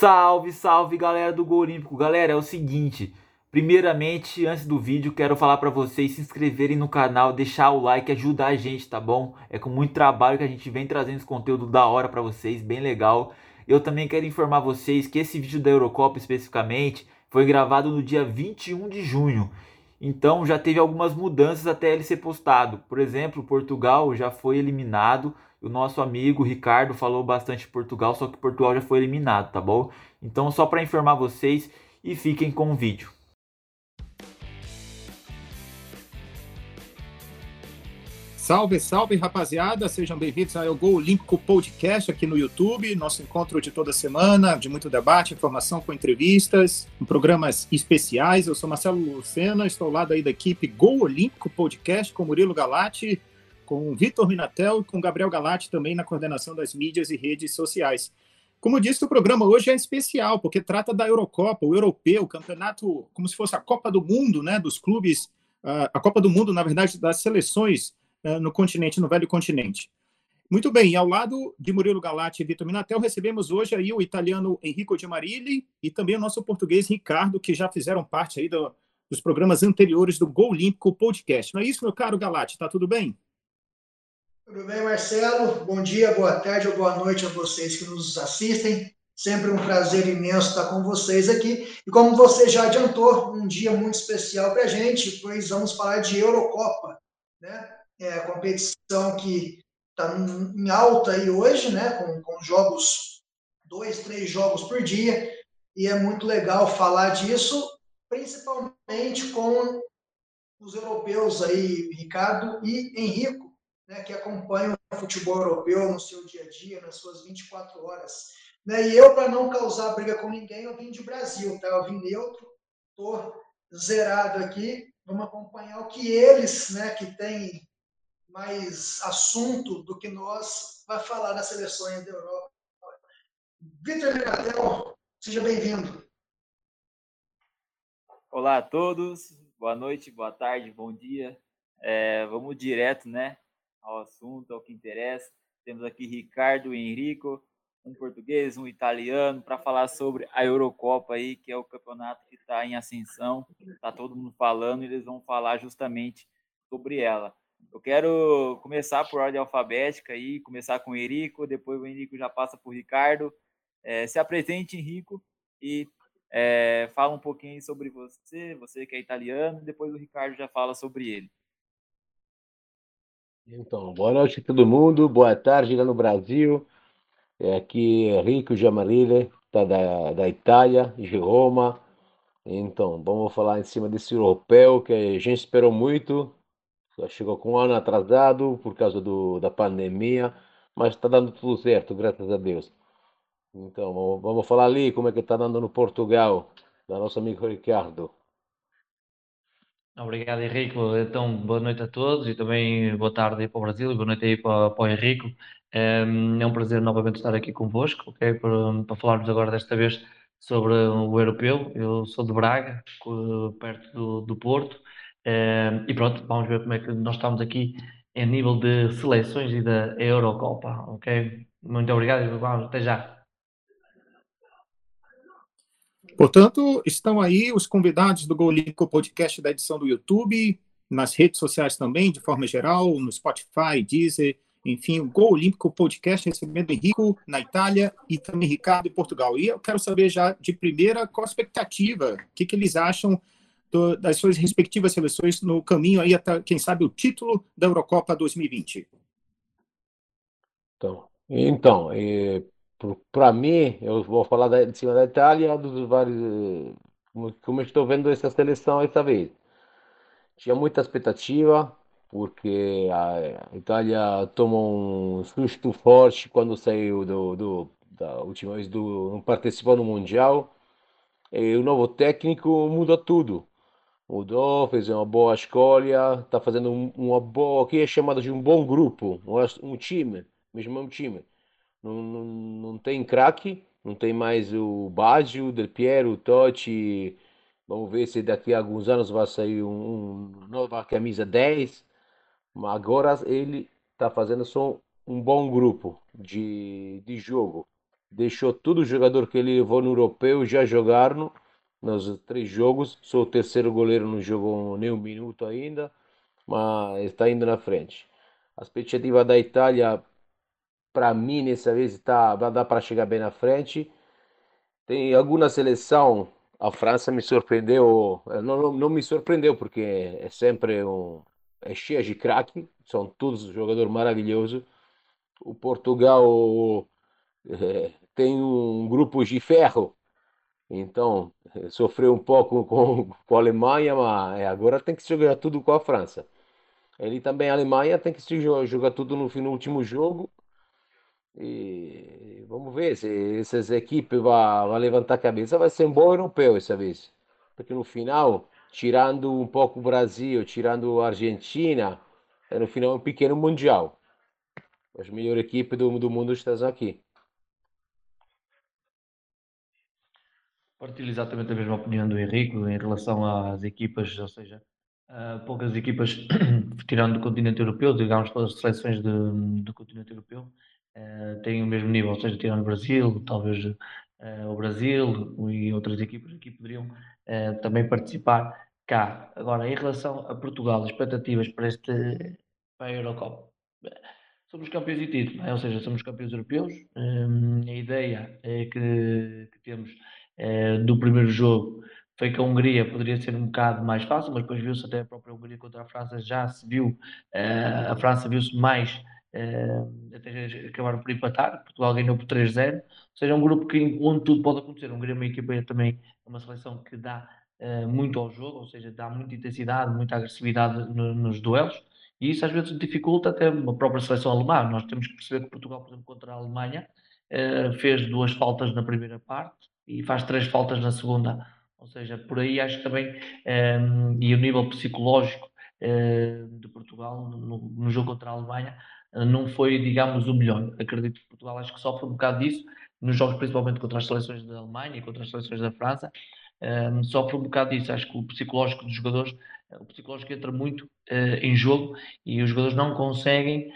Salve, salve galera do Gol Olímpico. Galera, é o seguinte, primeiramente, antes do vídeo, quero falar para vocês se inscreverem no canal, deixar o like, ajudar a gente, tá bom? É com muito trabalho que a gente vem trazendo esse conteúdo da hora para vocês, bem legal. Eu também quero informar vocês que esse vídeo da Eurocopa especificamente foi gravado no dia 21 de junho. Então já teve algumas mudanças até ele ser postado. Por exemplo, Portugal já foi eliminado. O nosso amigo Ricardo falou bastante Portugal, só que Portugal já foi eliminado, tá bom? Então só para informar vocês e fiquem com o vídeo. Salve, salve, rapaziada! Sejam bem-vindos ao Gol Olímpico Podcast aqui no YouTube, nosso encontro de toda semana, de muito debate, informação com entrevistas, com programas especiais. Eu sou Marcelo Lucena, estou ao lado aí da equipe Gol Olímpico Podcast com Murilo Galati, com Vitor Minatel e com Gabriel Galati também na coordenação das mídias e redes sociais. Como disse, o programa hoje é especial, porque trata da Eurocopa, o europeu, o campeonato, como se fosse a Copa do Mundo, né, dos clubes, a Copa do Mundo, na verdade, das seleções no continente, no velho continente. Muito bem, ao lado de Murilo Galati e Vitor Minatel, recebemos hoje aí o italiano Enrico de Marilli e também o nosso português Ricardo, que já fizeram parte aí do, dos programas anteriores do Gol Olímpico Podcast. Não é isso, meu caro Galati? Tá tudo bem? Tudo bem, Marcelo? Bom dia, boa tarde ou boa noite a vocês que nos assistem. Sempre um prazer imenso estar com vocês aqui. E como você já adiantou, um dia muito especial para a gente, pois vamos falar de Eurocopa, né? É competição que está em alta aí hoje, né, com, com jogos, dois, três jogos por dia, e é muito legal falar disso, principalmente com os europeus aí, Ricardo e Henrico, né, que acompanham o futebol europeu no seu dia a dia, nas suas 24 horas. Né, e eu, para não causar briga com ninguém, eu vim de Brasil, tá? eu vim neutro, estou zerado aqui, vamos acompanhar o que eles, né, que têm mais assunto do que nós vai falar nas seleções da Europa. Vitor Mercatel, seja bem-vindo. Olá a todos, boa noite, boa tarde, bom dia. É, vamos direto né, ao assunto, ao que interessa. Temos aqui Ricardo e Henrico, um português, um italiano, para falar sobre a Eurocopa aí, que é o campeonato que está em ascensão. Está todo mundo falando e eles vão falar justamente sobre ela. Eu quero começar por ordem alfabética aí, começar com o Henrico, depois o Henrico já passa por Ricardo. É, se apresente, Henrico, e é, fala um pouquinho sobre você, você que é italiano, depois o Ricardo já fala sobre ele. Então, boa noite a todo mundo, boa tarde lá no Brasil. É aqui Henrico Giamarile, tá da, da Itália, de Roma. Então, vamos falar em cima desse europeu que a gente esperou muito, chegou com um ano atrasado por causa do, da pandemia, mas está dando tudo certo, graças a Deus. Então, vamos falar ali como é que está dando no Portugal, da nosso amigo Ricardo. Obrigado, Henrico. Então, boa noite a todos e também boa tarde para o Brasil e boa noite aí para, para o Henrico. Ehm, é um prazer novamente estar aqui convosco, ok? Para, para falarmos agora desta vez sobre o europeu. Eu sou de Braga, perto do, do Porto, Uh, e pronto, vamos ver como é que nós estamos aqui em nível de seleções e da Eurocopa, ok? Muito obrigado e vamos, até já. Portanto, estão aí os convidados do Golinco Podcast da edição do YouTube, nas redes sociais também, de forma geral, no Spotify, Deezer, enfim, o Gol Olímpico Podcast recebendo Henrico na Itália e também Ricardo em Portugal. E eu quero saber já de primeira qual a expectativa, o que, que eles acham do, das suas respectivas seleções no caminho aí até, quem sabe, o título da Eurocopa 2020? Então, então para mim, eu vou falar da, de cima da Itália, dos vários, como, estou vendo essa seleção essa vez. Tinha muita expectativa, porque a Itália tomou um susto forte quando saiu do, do da última vez do não participou no mundial. E o novo técnico muda tudo mudou, fez uma boa escolha, está fazendo uma boa, aqui é chamado de um bom grupo, um time, mesmo um time. Não, não, não tem craque, não tem mais o Baggio, o Del Piero, o Totti. Vamos ver se daqui a alguns anos vai sair um, um nova camisa 10. Mas agora ele está fazendo só um bom grupo de, de jogo. deixou todo o jogador que ele levou no europeu já jogaram nos três jogos. Sou o terceiro goleiro, não jogou nem um minuto ainda, mas está indo na frente. A expectativa da Itália, para mim, nessa vez, tá, vai dar para chegar bem na frente. Tem alguma seleção, a França me surpreendeu, não, não, não me surpreendeu, porque é sempre um, é cheia de craque, são todos jogadores maravilhosos. O Portugal é, tem um grupo de ferro, então sofreu um pouco com, com a Alemanha, mas agora tem que jogar tudo com a França. Ele também, a Alemanha, tem que jogar tudo no, no último jogo. E vamos ver se essas equipes vão, levantar a cabeça. Vai ser um bom europeu essa vez. Porque no final, tirando um pouco o Brasil, tirando a Argentina, é no final um pequeno mundial. As melhores equipes do, do mundo estão aqui. Partilho exatamente a mesma opinião do Henrique em relação às equipas, ou seja, Uh, poucas equipas, tirando do continente europeu, digamos todas as seleções de, do continente europeu, uh, têm o mesmo nível, ou seja, tirando o Brasil, talvez uh, o Brasil e outras equipas aqui poderiam também participar cá. Agora, em relação a Portugal, expectativas para, este, para a Eurocopa. Somos campeões de título, é? ou seja, somos campeões europeus. a ideia é que, que temos do primeiro jogo foi que a Hungria poderia ser um bocado mais fácil, mas depois viu-se até a própria Hungria contra a França, já se viu, uh, a França viu-se mais, uh, até acabaram por empatar, Portugal ganhou por 3-0, ou seja, é um grupo que, onde tudo pode acontecer. A Hungria é uma equipa também, é uma seleção que dá muito ao jogo, ou seja, dá muita intensidade, muita agressividade no, nos duelos, e isso às vezes dificulta até a própria seleção alemã. Nós temos que perceber que Portugal, por exemplo, contra a Alemanha, fez duas faltas na primeira parte e faz três faltas na segunda ou seja, por aí acho também, um, ehm, e o nível psicológico uh, de Portugal no, no, jogo contra a Alemanha uh, não foi, digamos, o melhor. Acredito que Portugal acho que sofre um bocado disso, nos jogos principalmente contra as seleções da Alemanha e contra as seleções da França, um, ehm, sofre um bocado disso. Acho que o psicológico dos jogadores, o psicológico entra muito uh, em jogo e os jogadores não conseguem,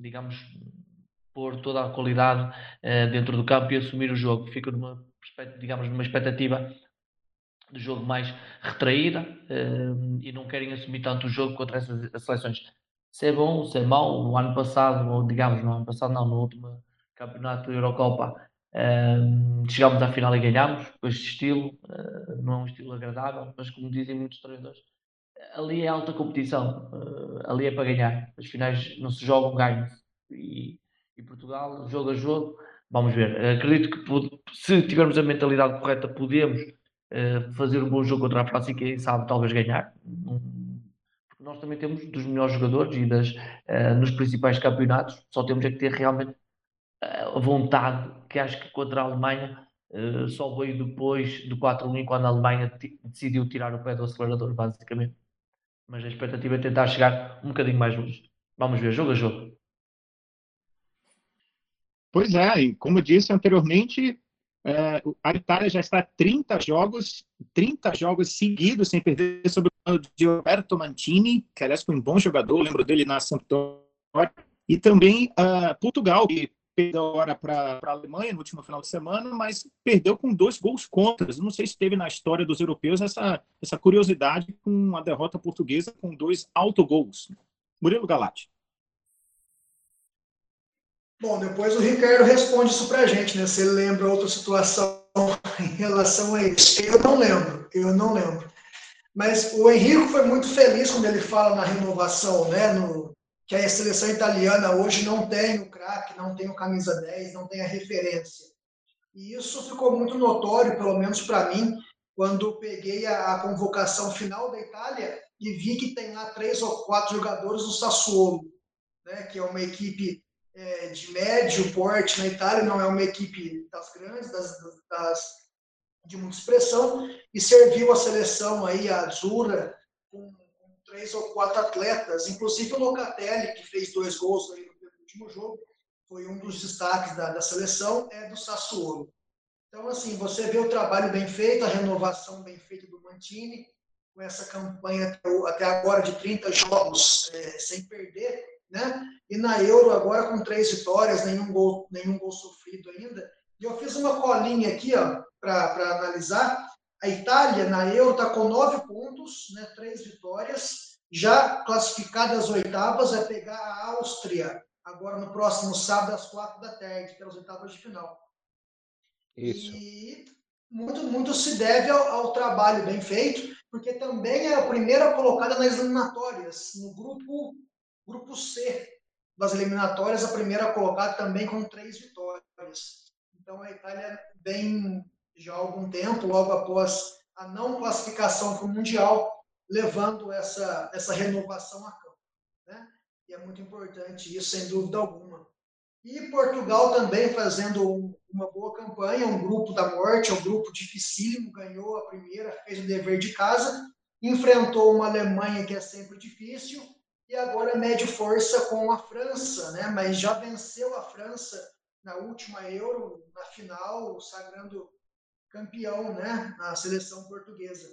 digamos, pôr toda a qualidade dentro do campo e assumir o jogo. Fica numa digamos, numa expectativa de jogo mais retraída uh, e não querem assumir tanto o jogo contra essas seleções. Se é bom, se é mau, no ano passado, ou digamos, no ano passado não, no último campeonato da Eurocopa, uh, chegámos à final e ganhámos com este estilo, uh, não é um estilo agradável, mas como dizem muitos treinadores, ali é alta competição, ali é para ganhar. As finais não se jogam, ganham-se. E, e Portugal, jogo a jogo, Vamos ver. Acredito que se tivermos a mentalidade correta, podemos uh, fazer um bom jogo contra a França e quem sabe talvez ganhar. Porque nós também temos dos melhores jogadores e das, uh, nos principais campeonatos, só temos é que ter realmente uh, a vontade, que acho que contra a Alemanha só veio depois do 4-1 quando a Alemanha decidiu tirar o pé do acelerador, basicamente. Mas a expectativa é tentar chegar um bocadinho mais longe. Vamos ver, jogo a jogo. Pois é, e como eu disse anteriormente, é, a Itália já está 30 jogos, 30 jogos seguidos sem perder sobre o comando de Roberto Mantini, que aliás foi um bom jogador, lembro dele na Sampdoria, e também uh, Portugal, que perdeu agora para a Alemanha no último final de semana, mas perdeu com dois gols contra. Não sei se teve na história dos europeus essa, essa curiosidade com a derrota portuguesa com dois autogols. Murilo Galati. Bom, depois o Ricardo responde isso para a gente, né? Se ele lembra outra situação em relação a isso. Eu não lembro, eu não lembro. Mas o Henrico foi muito feliz quando ele fala na renovação, né? No, que a seleção italiana hoje não tem o craque, não tem o camisa 10, não tem a referência. E isso ficou muito notório, pelo menos para mim, quando peguei a, a, convocação final da Itália e vi que tem lá três ou quatro jogadores do Sassuolo, né? Que é uma equipe é, de médio porte na Itália, não é uma equipe das grandes, das, das, de muita expressão, e serviu a seleção aí, a Azura, com, três ou quatro atletas, inclusive o Locatelli, que fez dois gols aí no último jogo, foi um dos destaques da, da seleção, é do Sassuolo. Então, assim, você vê o trabalho bem feito, a renovação bem feita do Mantini, com essa campanha até agora de 30 jogos é, sem perder, né? E na Euro agora com três vitórias, nenhum gol, nenhum gol sofrido ainda. E eu fiz uma colinha aqui, ó, para analisar. A Itália na Euro está com nove pontos, né? Três vitórias. Já classificada às oitavas, é pegar a Áustria agora no próximo sábado às quatro da tarde, pelas oitavas de final. Isso. E muito, muito se deve ao, ao, trabalho bem feito, porque também é a primeira colocada nas eliminatórias, no grupo, grupo C das eliminatórias, a primeira colocada também com três vitórias. Então a Itália vem já há algum tempo, logo após a não classificação para o Mundial, levando essa, essa renovação a campo. Né? E é muito importante isso, sem dúvida alguma. E Portugal também fazendo uma boa campanha, um grupo da morte, um grupo dificílimo, ganhou a primeira, fez o dever de casa, enfrentou uma Alemanha que é sempre difícil, e agora mede força com a França, né? mas já venceu a França na última Euro, na final, sagrando campeão, né? a seleção portuguesa.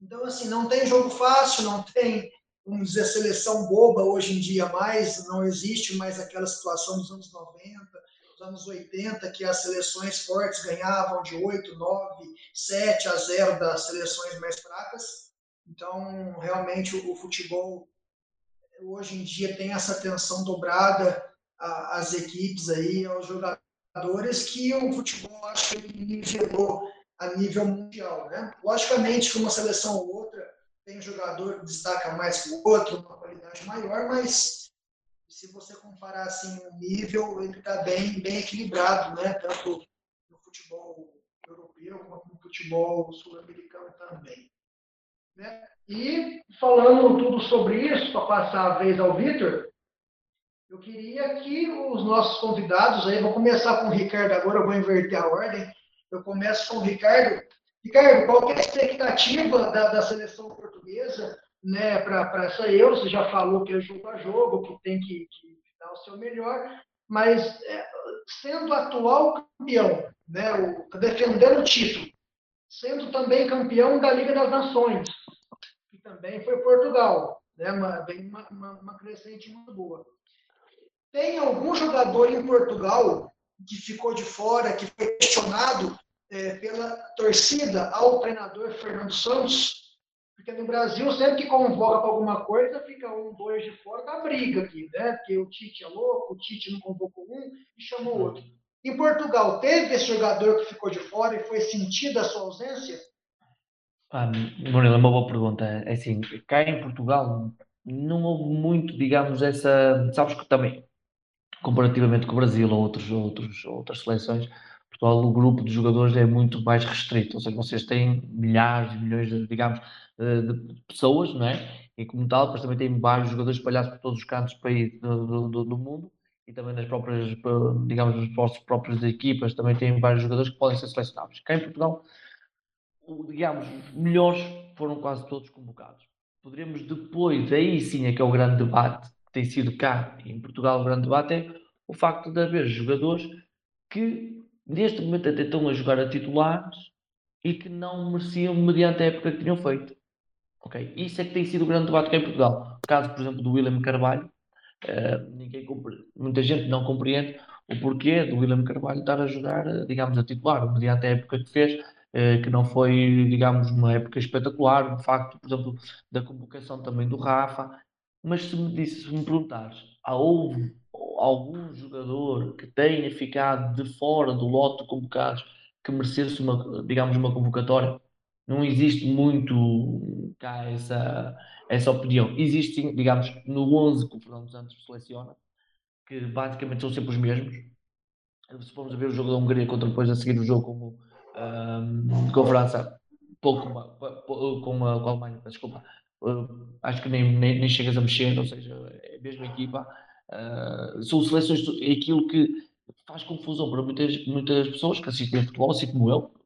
Então, assim, não tem jogo fácil, não tem vamos dizer, seleção boba hoje em dia mais, não existe mais aquela situação dos anos 90, dos anos 80, que as seleções fortes ganhavam de 8, 9, 7 a 0 das seleções mais fracas. Então, realmente, o futebol hoje em dia tem essa atenção dobrada às equipes aí, aos jogadores, que o futebol acho que nivelou a nível mundial. Né? Logicamente que uma seleção ou outra tem um jogador que destaca mais que o outro, uma qualidade maior, mas se você comparar assim o nível, ele está bem, bem equilibrado, né? Tanto no futebol europeu quanto no futebol sul-americano também. Né? E falando tudo sobre isso, para passar a vez ao Vitor, eu queria que os nossos convidados, aí vou começar com o Ricardo agora, eu vou inverter a ordem. Eu começo com o Ricardo. Ricardo, qual é a expectativa da, da seleção portuguesa né, para essa Euro? Você já falou que é jogo a jogo, que tem que, que dar o seu melhor, mas é, sendo atual campeão, né, o, defendendo o título, sendo também campeão da Liga das Nações, que também foi Portugal, né, uma, bem, uma, uma, crescente muito boa. Tem algum jogador em Portugal que ficou de fora, que foi questionado é, pela torcida ao treinador Fernando Santos, porque no Brasil, sempre que convoca para alguma coisa, fica um, dois de fora da briga aqui, né? Porque o Tite é louco, o Tite não convocou um e chamou outro. Em Portugal, teve esse jogador que ficou de fora e foi sentida a sua ausência? Ah, Murilo, é uma boa pergunta. É assim, cá em Portugal não houve muito, digamos, essa. Sabes que também, comparativamente com o Brasil ou outros, outros, outras seleções, Portugal, o grupo de jogadores é muito mais restrito, ou seja, vocês têm milhares e milhões, de, digamos, de pessoas, não é? E como tal, depois também tem vários jogadores espalhados por todos os cantos do, do, do, do mundo e também nas próprias, digamos, nas próprias equipas também tem vários jogadores que podem ser selecionados. Cá em Portugal, digamos, melhores foram quase todos convocados. Poderíamos depois, aí sim é que é o grande debate que tem sido cá em Portugal, o grande debate é o facto de haver jogadores que neste momento até estão a jogar a titulares e que não mereciam mediante a época que tinham feito. Ok? Isso é que tem sido o grande debate cá em Portugal. O caso, por exemplo, do William Carvalho, ninguém muita gente não compreende o porquê do William Carvalho estar a jogar, eh, digamos, a titular, mediante a época que fez, uh, que não foi, digamos, uma época espetacular, de facto, por exemplo, da convocação também do Rafa. Mas se me, disse, se me perguntares, houve algum jogador que tenha ficado de fora do lote de convocados que merecesse uma, digamos, uma convocatória? Não existe muito cá essa, essa opinião. Existe, digamos, no 11 que o Fernando Santos seleciona, que basicamente são sempre os mesmos. Se formos a ver o jogo da Hungria contra depois a seguir o jogo com, um, com a França, pouco com, a, com a Alemanha, desculpa, uh, acho que nem, nem, nem chegas a mexer, ou seja, é a mesma equipa. Uh, são seleções, aquilo que faz confusão para muitas, muitas pessoas que assistem futebol, assim como eu.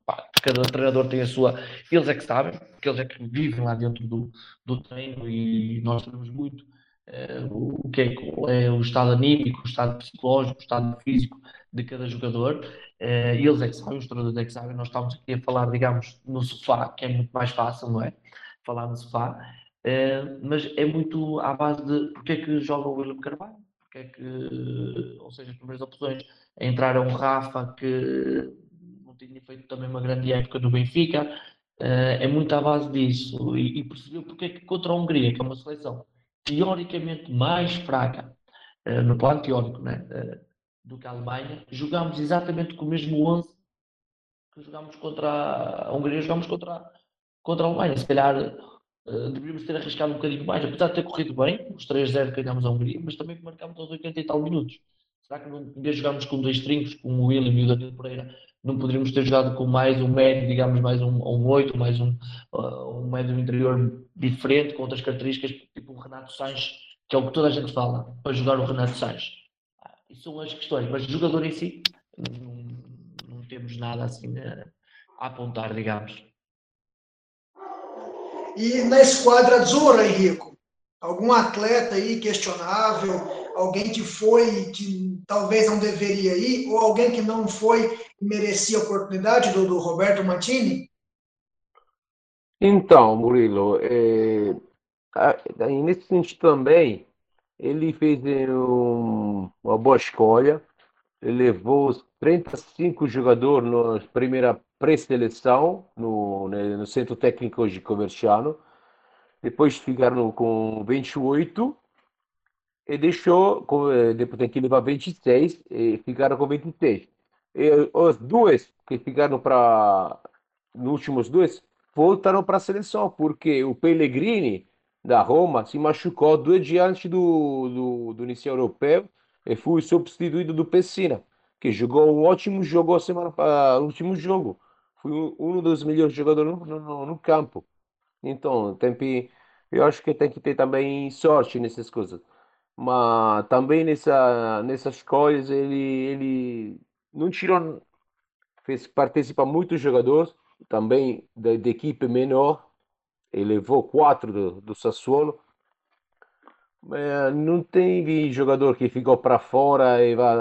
Cada treinador tem a sua. Eles é que sabem, porque eles é que vivem lá dentro do, do treino e nós sabemos muito uh, o que é, é, o estado anímico, o estado psicológico, o estado físico de cada jogador. Uh, eles é que sabem, os treinadores é que sabem. Nós estamos aqui a falar, digamos, no sofá, que é muito mais fácil, não é? Falar no sofá. Uh, mas é muito à base de porque é que joga o William Carvalho, porque é que, ou seja, as primeiras opções entraram o Rafa, que tinha feito também uma grande época do Benfica, uh, é muito à base disso, e, e percebeu porque é que contra a Hungria, que é uma seleção teoricamente mais fraca, uh, no plano teórico, né, do que a Alemanha, jogámos exatamente com o mesmo 11 que jogámos contra a Hungria, jogámos contra, contra a Alemanha. Se calhar uh, deveríamos ter arriscado um bocadinho mais, apesar de ter corrido bem, os 3-0 ganhámos a Hungria, mas também marcámos aos 80 e tal minutos. Será que não, em jogarmos com dois trincos, com o William e o Danilo Pereira, não poderíamos ter jogado com mais um médio, digamos, mais um, um 8, mais um, uh, um médio interior diferente, com outras características, tipo o Renato Sanches, que é o que toda a gente fala, para jogar o Renato Sanches. Isso são as questões, mas jogador em si, não, não temos nada assim a, a apontar, digamos. E na esquadra Azura, Henrico, algum atleta aí questionável, alguém que foi que talvez não deveria ir, ou alguém que não foi e merecia a oportunidade do, do Roberto Mantini? Então, Murilo, é, nesse sentido também, ele fez um, uma boa escolha, ele levou 35 jogadores na primeira pré-seleção no, né, no Centro Técnico de Comerciano. Depois ficaram com 28 e deixou, eh, depois tem que levar 26 e ficaram com 26. E os dois que ficaram para, nos últimos dois, voltaram para a seleção, porque o Pellegrini da Roma se machucou dois dias antes do, do, do início europeu e foi substituído do Pessina que jogou um ótimo jogo semana o último jogo. Foi um dos melhores jogadores no, no, no campo. Então, tem que, eu acho que tem que ter também sorte nessas coisas. Mas também nessa, nessas coisas ele, ele não tirou, fez participa muitos jogadores, também da, equipe menor. Ele levou quatro do, do Sassuolo. Mas não tem jogador que ficou para fora e vai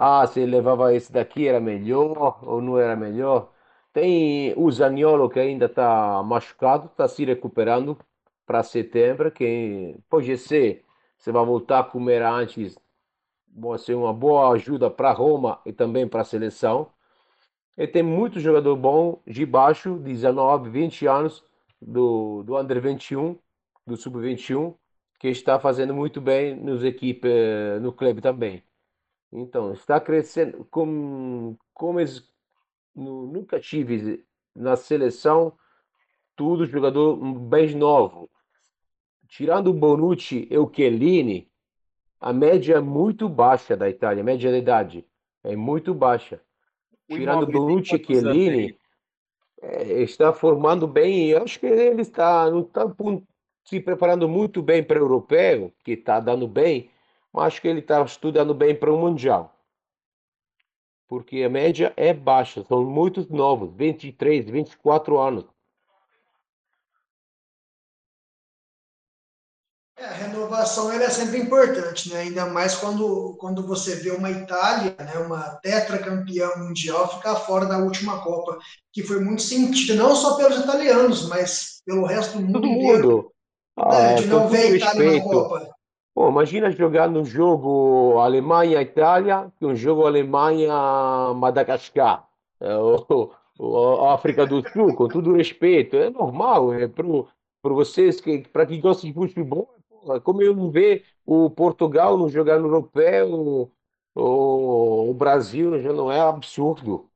ah, se levava esse daqui era melhor ou não era melhor. Tem o Zaniolo que ainda está machucado, está se recuperando para setembro, que pode ser, você vai voltar como era antes, pode ser uma boa ajuda para Roma e também para a seleção. E tem muito jogador bom de baixo, 19, 20 anos, do, do Under 21, do Sub 21, que está fazendo muito bem nos equipes, no clube também. Então, está crescendo. Como, como eles, nunca tive na seleção tudo jogador bem novo. Tirando Bonucci e o Chiellini, a média é muito baixa da Itália, a média de idade é muito baixa. Tirando o Bonucci e Chiellini, é, está formando bem. Eu acho que ele está, não está se preparando muito bem para o europeu, que está dando bem mas acho que ele está estudando bem para o Mundial. Porque a média é baixa, são muitos novos, 23, 24 anos. A renovação é sempre importante, né? ainda mais quando, quando você vê uma Itália, né, uma tetracampeã mundial, ficar fora da última Copa, que foi muito sentido, não só pelos italianos, mas pelo resto do mundo Todo inteiro. Mundo. Né, ah, de não ver a Itália na Copa. Bom, imagina jogar no jogo Alemanha-Itália que um jogo Alemanha-Madagascar, é, ou, ou, África do Sul, com todo respeito. É normal, é para vocês, que, para quem gosta de futebol, é como eu ver o Portugal não jogar no europeu, o, o Brasil já não é absurdo.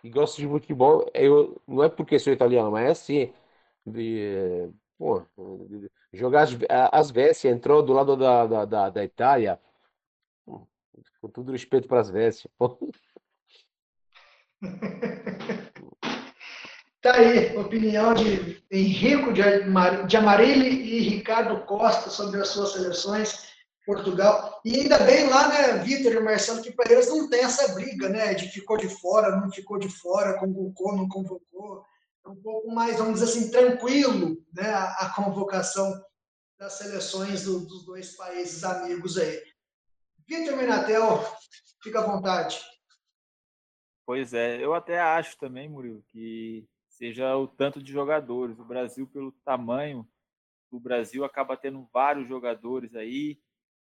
Que gosta de futebol, eu, não é porque sou italiano, mas é assim. De, pô, jogar as, Vessi, entrou do lado da, da, da, da Itália. Com todo respeito para as Vessi. Tá aí, opinião de Henrico de Amarilli e Ricardo Costa sobre as suas seleções, Portugal. E ainda bem lá, né, Vitor e Marcelo, que para eles não tem essa briga, né, de ficou de fora, não ficou de fora, convocou, não convocou um pouco mais, vamos dizer assim, tranquilo né, a, a convocação das seleções do, dos dois países amigos aí. Vitor Minatel, fica à vontade. Pois é, eu até acho também, Murilo, que seja o tanto de jogadores. O Brasil, pelo tamanho, do Brasil acaba tendo vários jogadores aí.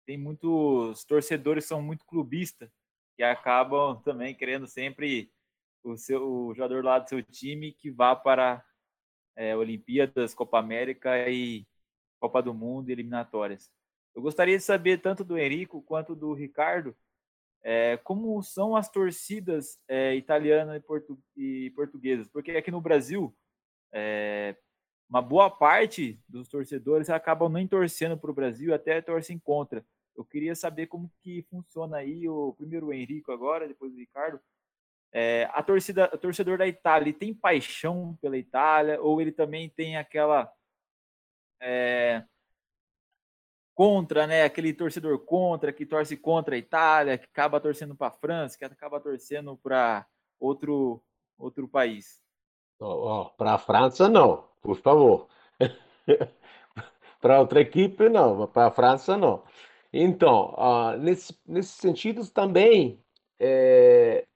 Tem muitos torcedores que são muito clubistas, que acabam também querendo sempre o, seu, o jogador lá do seu time que vá para é, Olimpíadas, Copa América e Copa do Mundo eliminatórias. Eu gostaria de saber tanto do Henrico quanto do Ricardo é, como são as torcidas é, italianas e, portu e, portuguesas, porque aqui no Brasil é, uma boa parte dos torcedores acabam nem torcendo para o Brasil, até torcem contra. Eu queria saber como que funciona aí, o primeiro o Henrico agora, depois o Ricardo. É, a torcida, o torcedor da Itália, tem paixão pela Itália ou ele também tem aquela é, contra, né? Aquele torcedor contra que torce contra a Itália, que acaba torcendo para a França, que acaba torcendo para outro outro país. Oh, oh, para a França não, por favor. para outra equipe não, para a França não. Então, uh, nesse, nesses sentidos também, é,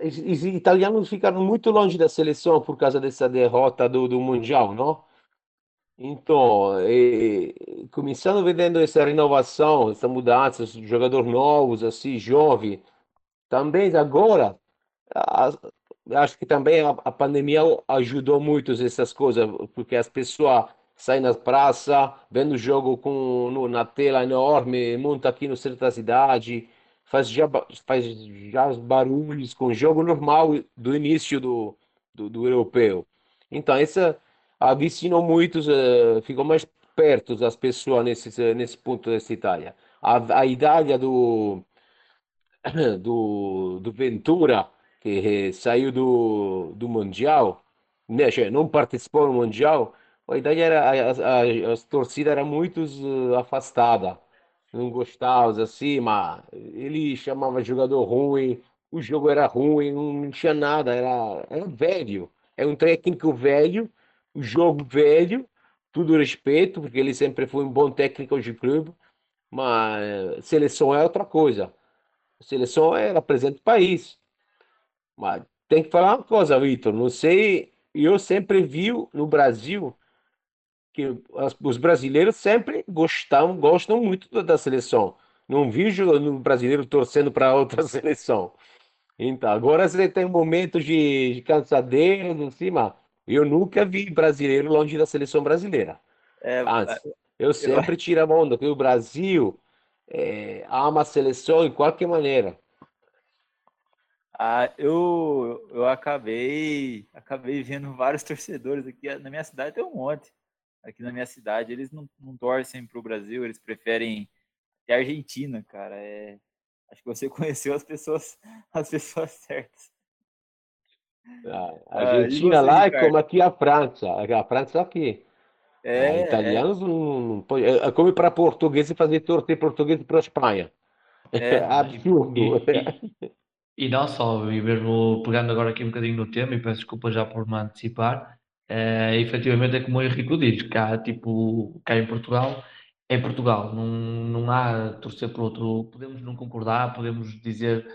os italianos ficaram muito longe da seleção por causa dessa derrota do, do Mundial, não? Então, e, começando vendo essa renovação, essa mudança, jogadores novos, assim, jovem, também agora, acho que também a, a pandemia ajudou muito essas coisas, porque as pessoas sai na praça, vendo o jogo com, no, na tela enorme, monta aqui no centro da cidade, faz já, faz já os barulhos com o jogo normal do início do, do, do europeu. Então, essa avicinou muito, uh, ficou mais perto das pessoas nesse, nesse ponto dessa Itália. A, a idade do, do, do Ventura, que saiu do, do Mundial, né, não participou no Mundial, a idade era a, a, a torcida era muito uh, afastada, não gostava assim, mas ele chamava jogador ruim, o jogo era ruim, não tinha nada, era, era velho, é um técnico velho, o jogo velho, tudo respeito, porque ele sempre foi um bom técnico de clube, mas seleção é outra coisa. Seleção é representa o país. Mas tem que falar uma coisa, Vitor, não sei, eu sempre vi no Brasil que os brasileiros sempre gostam, gostam muito da seleção. Não vejo no brasileiro torcendo para outra seleção. Então, agora você tem momentos de, de cansadeira, em cima. Eu nunca vi brasileiro longe da seleção brasileira. É, Antes, eu sempre eu... tiro a onda que o Brasil é, ama a seleção de qualquer maneira. Ah, eu, eu acabei acabei vendo vários torcedores aqui na minha cidade tem um monte aqui na minha cidade, eles não, não torcem para o Brasil, eles preferem a Argentina, cara. É, acho que você conheceu as pessoas, as pessoas certas. Ah, a ah, Argentina você, lá é como aqui a França, a França aqui. É, ah, italianos é. não, não pode. É, é como para português e fazer torcer português para a Espanha. É, absurdo. E, e, e, não só, e mesmo pegando agora aqui um bocadinho no tema, e peço desculpa já por me antecipar, Uh, efetivamente é como o Henrique diz, cá, tipo, cá em Portugal é Portugal, não, não há torcer por outro, podemos não concordar, podemos dizer,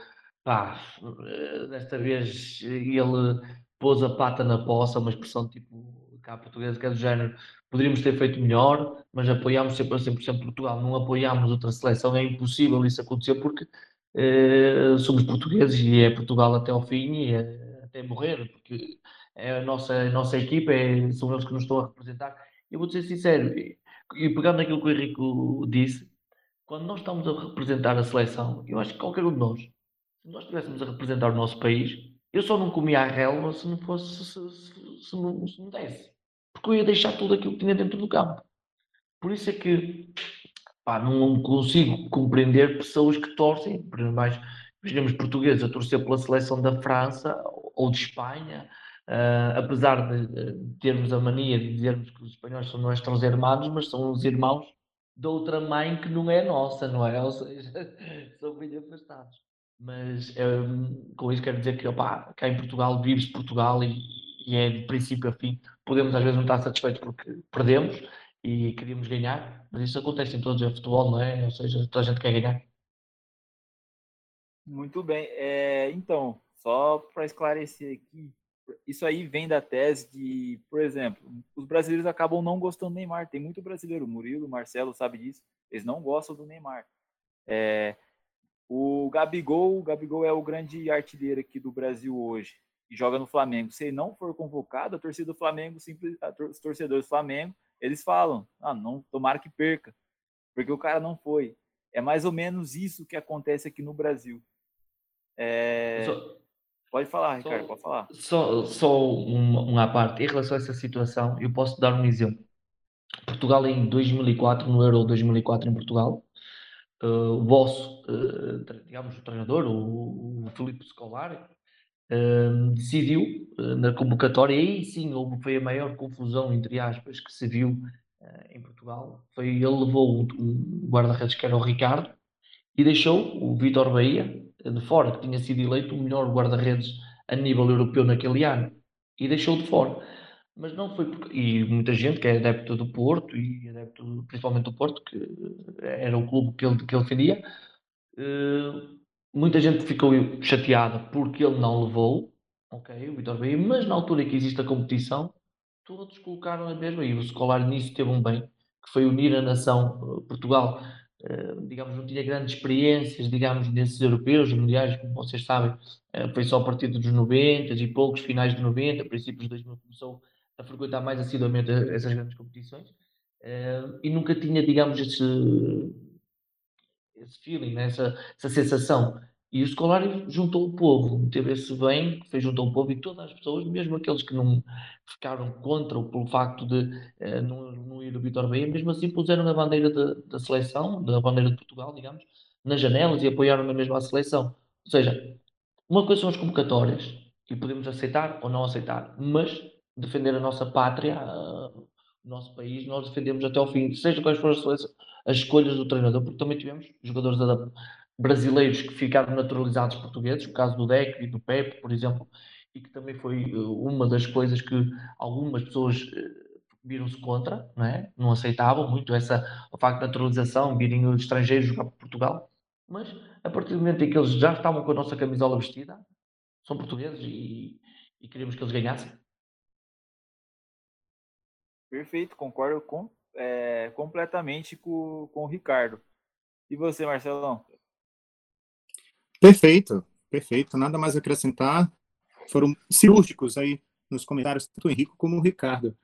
pá, eh, desta vez ele pôs a pata na poça, uma expressão tipo cá portuguesa que é do género, poderíamos ter feito melhor, mas apoiámos sempre a 100% Portugal, não apoiámos outra seleção, é impossível isso acontecer porque uh, somos portugueses e é Portugal até ao fim e é, até morrer, porque é a nossa, a nossa equipa, é, são eles que nos estão a representar. Eu vou ser sincero, e, e pegando naquilo que o Henrique disse, quando nós estamos a representar a seleção, eu acho que qualquer um de nós, se nós estivéssemos a representar o nosso país, eu só não comia a relva se não fosse, se, se, se, não, se não desse. Porque eu ia deixar tudo aquilo que tinha dentro do campo. Por isso é que pá, não consigo compreender pessoas que torcem, por mais, imaginemos portugueses a torcer pela seleção da França ou de Espanha Uh, apesar de, termos a mania de dizermos que os espanhóis são nossos irmãos, mas são os irmãos de outra mãe que não é nossa, não é? Ou seja, são bem afastados. Mas um, com isso quero dizer que opa, cá em Portugal vive-se Portugal e, e, é de princípio a fim. Podemos às vezes não estar satisfeitos porque perdemos e queríamos ganhar, mas isso acontece em todos os futebol, não é? Ou seja, toda a gente quer ganhar. Muito bem. É, então, só para esclarecer aqui, isso aí vem da tese de, por exemplo, os brasileiros acabam não gostando do Neymar. Tem muito brasileiro, Murilo, Marcelo sabe disso. Eles não gostam do Neymar. É, o Gabigol, o Gabigol é o grande artilheiro aqui do Brasil hoje e joga no Flamengo. Se ele não for convocado, a torcida do Flamengo, simples, os torcedores do Flamengo, eles falam: "Ah, não, tomara que perca", porque o cara não foi. É mais ou menos isso que acontece aqui no Brasil. É... Só, pode falar, Ricardo, só, pode falar. Só, só uma, uma parte. Em relação a essa situação, eu posso dar um exemplo. Portugal em 2004, no Euro 2004 em Portugal, o vosso, uh, digamos, o treinador, o, o Filipe Scolari, uh, decidiu na convocatória, e aí sim houve, foi a maior confusão, entre aspas, que se viu em Portugal. Foi, ele levou um guarda-redes que era o Ricardo e deixou o Vitor Bahia de fora, que tinha sido eleito o melhor guarda-redes a nível europeu naquele ano, e deixou de fora. Mas não foi porque. E muita gente que é adepto do Porto, e adepto principalmente do Porto, que era o clube que ele, que ele defendia, uh, muita gente ficou chateada porque ele não levou, ok, o Vitor Bahia, mas na altura que existe a competição, todos colocaram a mesma, e o Scolari nisso teve um bem, que foi unir a nação uh, Portugal eh, digamos, não tinha grandes experiências, digamos, nesses europeus, mundiais, como vocês sabem, uh, foi só a partir dos 90 e poucos, finais de 90, princípios de 2000, começou a frequentar mais assiduamente essas grandes competições uh, e nunca tinha, digamos, esse, esse feeling, né? essa, essa sensação. E o Scolari juntou o povo, teve esse bem, fez juntou o povo e todas as pessoas, mesmo aqueles que não ficaram contra pelo facto de uh, não, não, ir o Vitor Bahia, mesmo assim puseram a bandeira de, da seleção, da bandeira de Portugal, digamos, nas janelas e apoiaram na mesma seleção. Ou seja, uma coisa são as convocatórias e podemos aceitar ou não aceitar, mas defender a nossa pátria, o nosso país, nós defendemos até ao fim, seja quais forem as, as escolhas do treinador, porque também tivemos jogadores brasileiros que ficaram naturalizados portugueses, o caso do Deco e do Pepe, por exemplo, e que também foi eh, uma das coisas que algumas pessoas eh, viram-se contra, não, é? não aceitavam muito essa, o facto de naturalização, virem os estrangeiros jogar para Portugal, mas a partir do momento em que eles já estavam com a nossa camisola vestida, são portugueses e, e queríamos que eles ganhassem. Perfeito, concordo com, é, completamente com, com o Ricardo. E você, Marcelão? Perfeito, perfeito. Nada mais a acrescentar. Foram cirúrgicos aí nos comentários, tanto o Henrique como o Ricardo.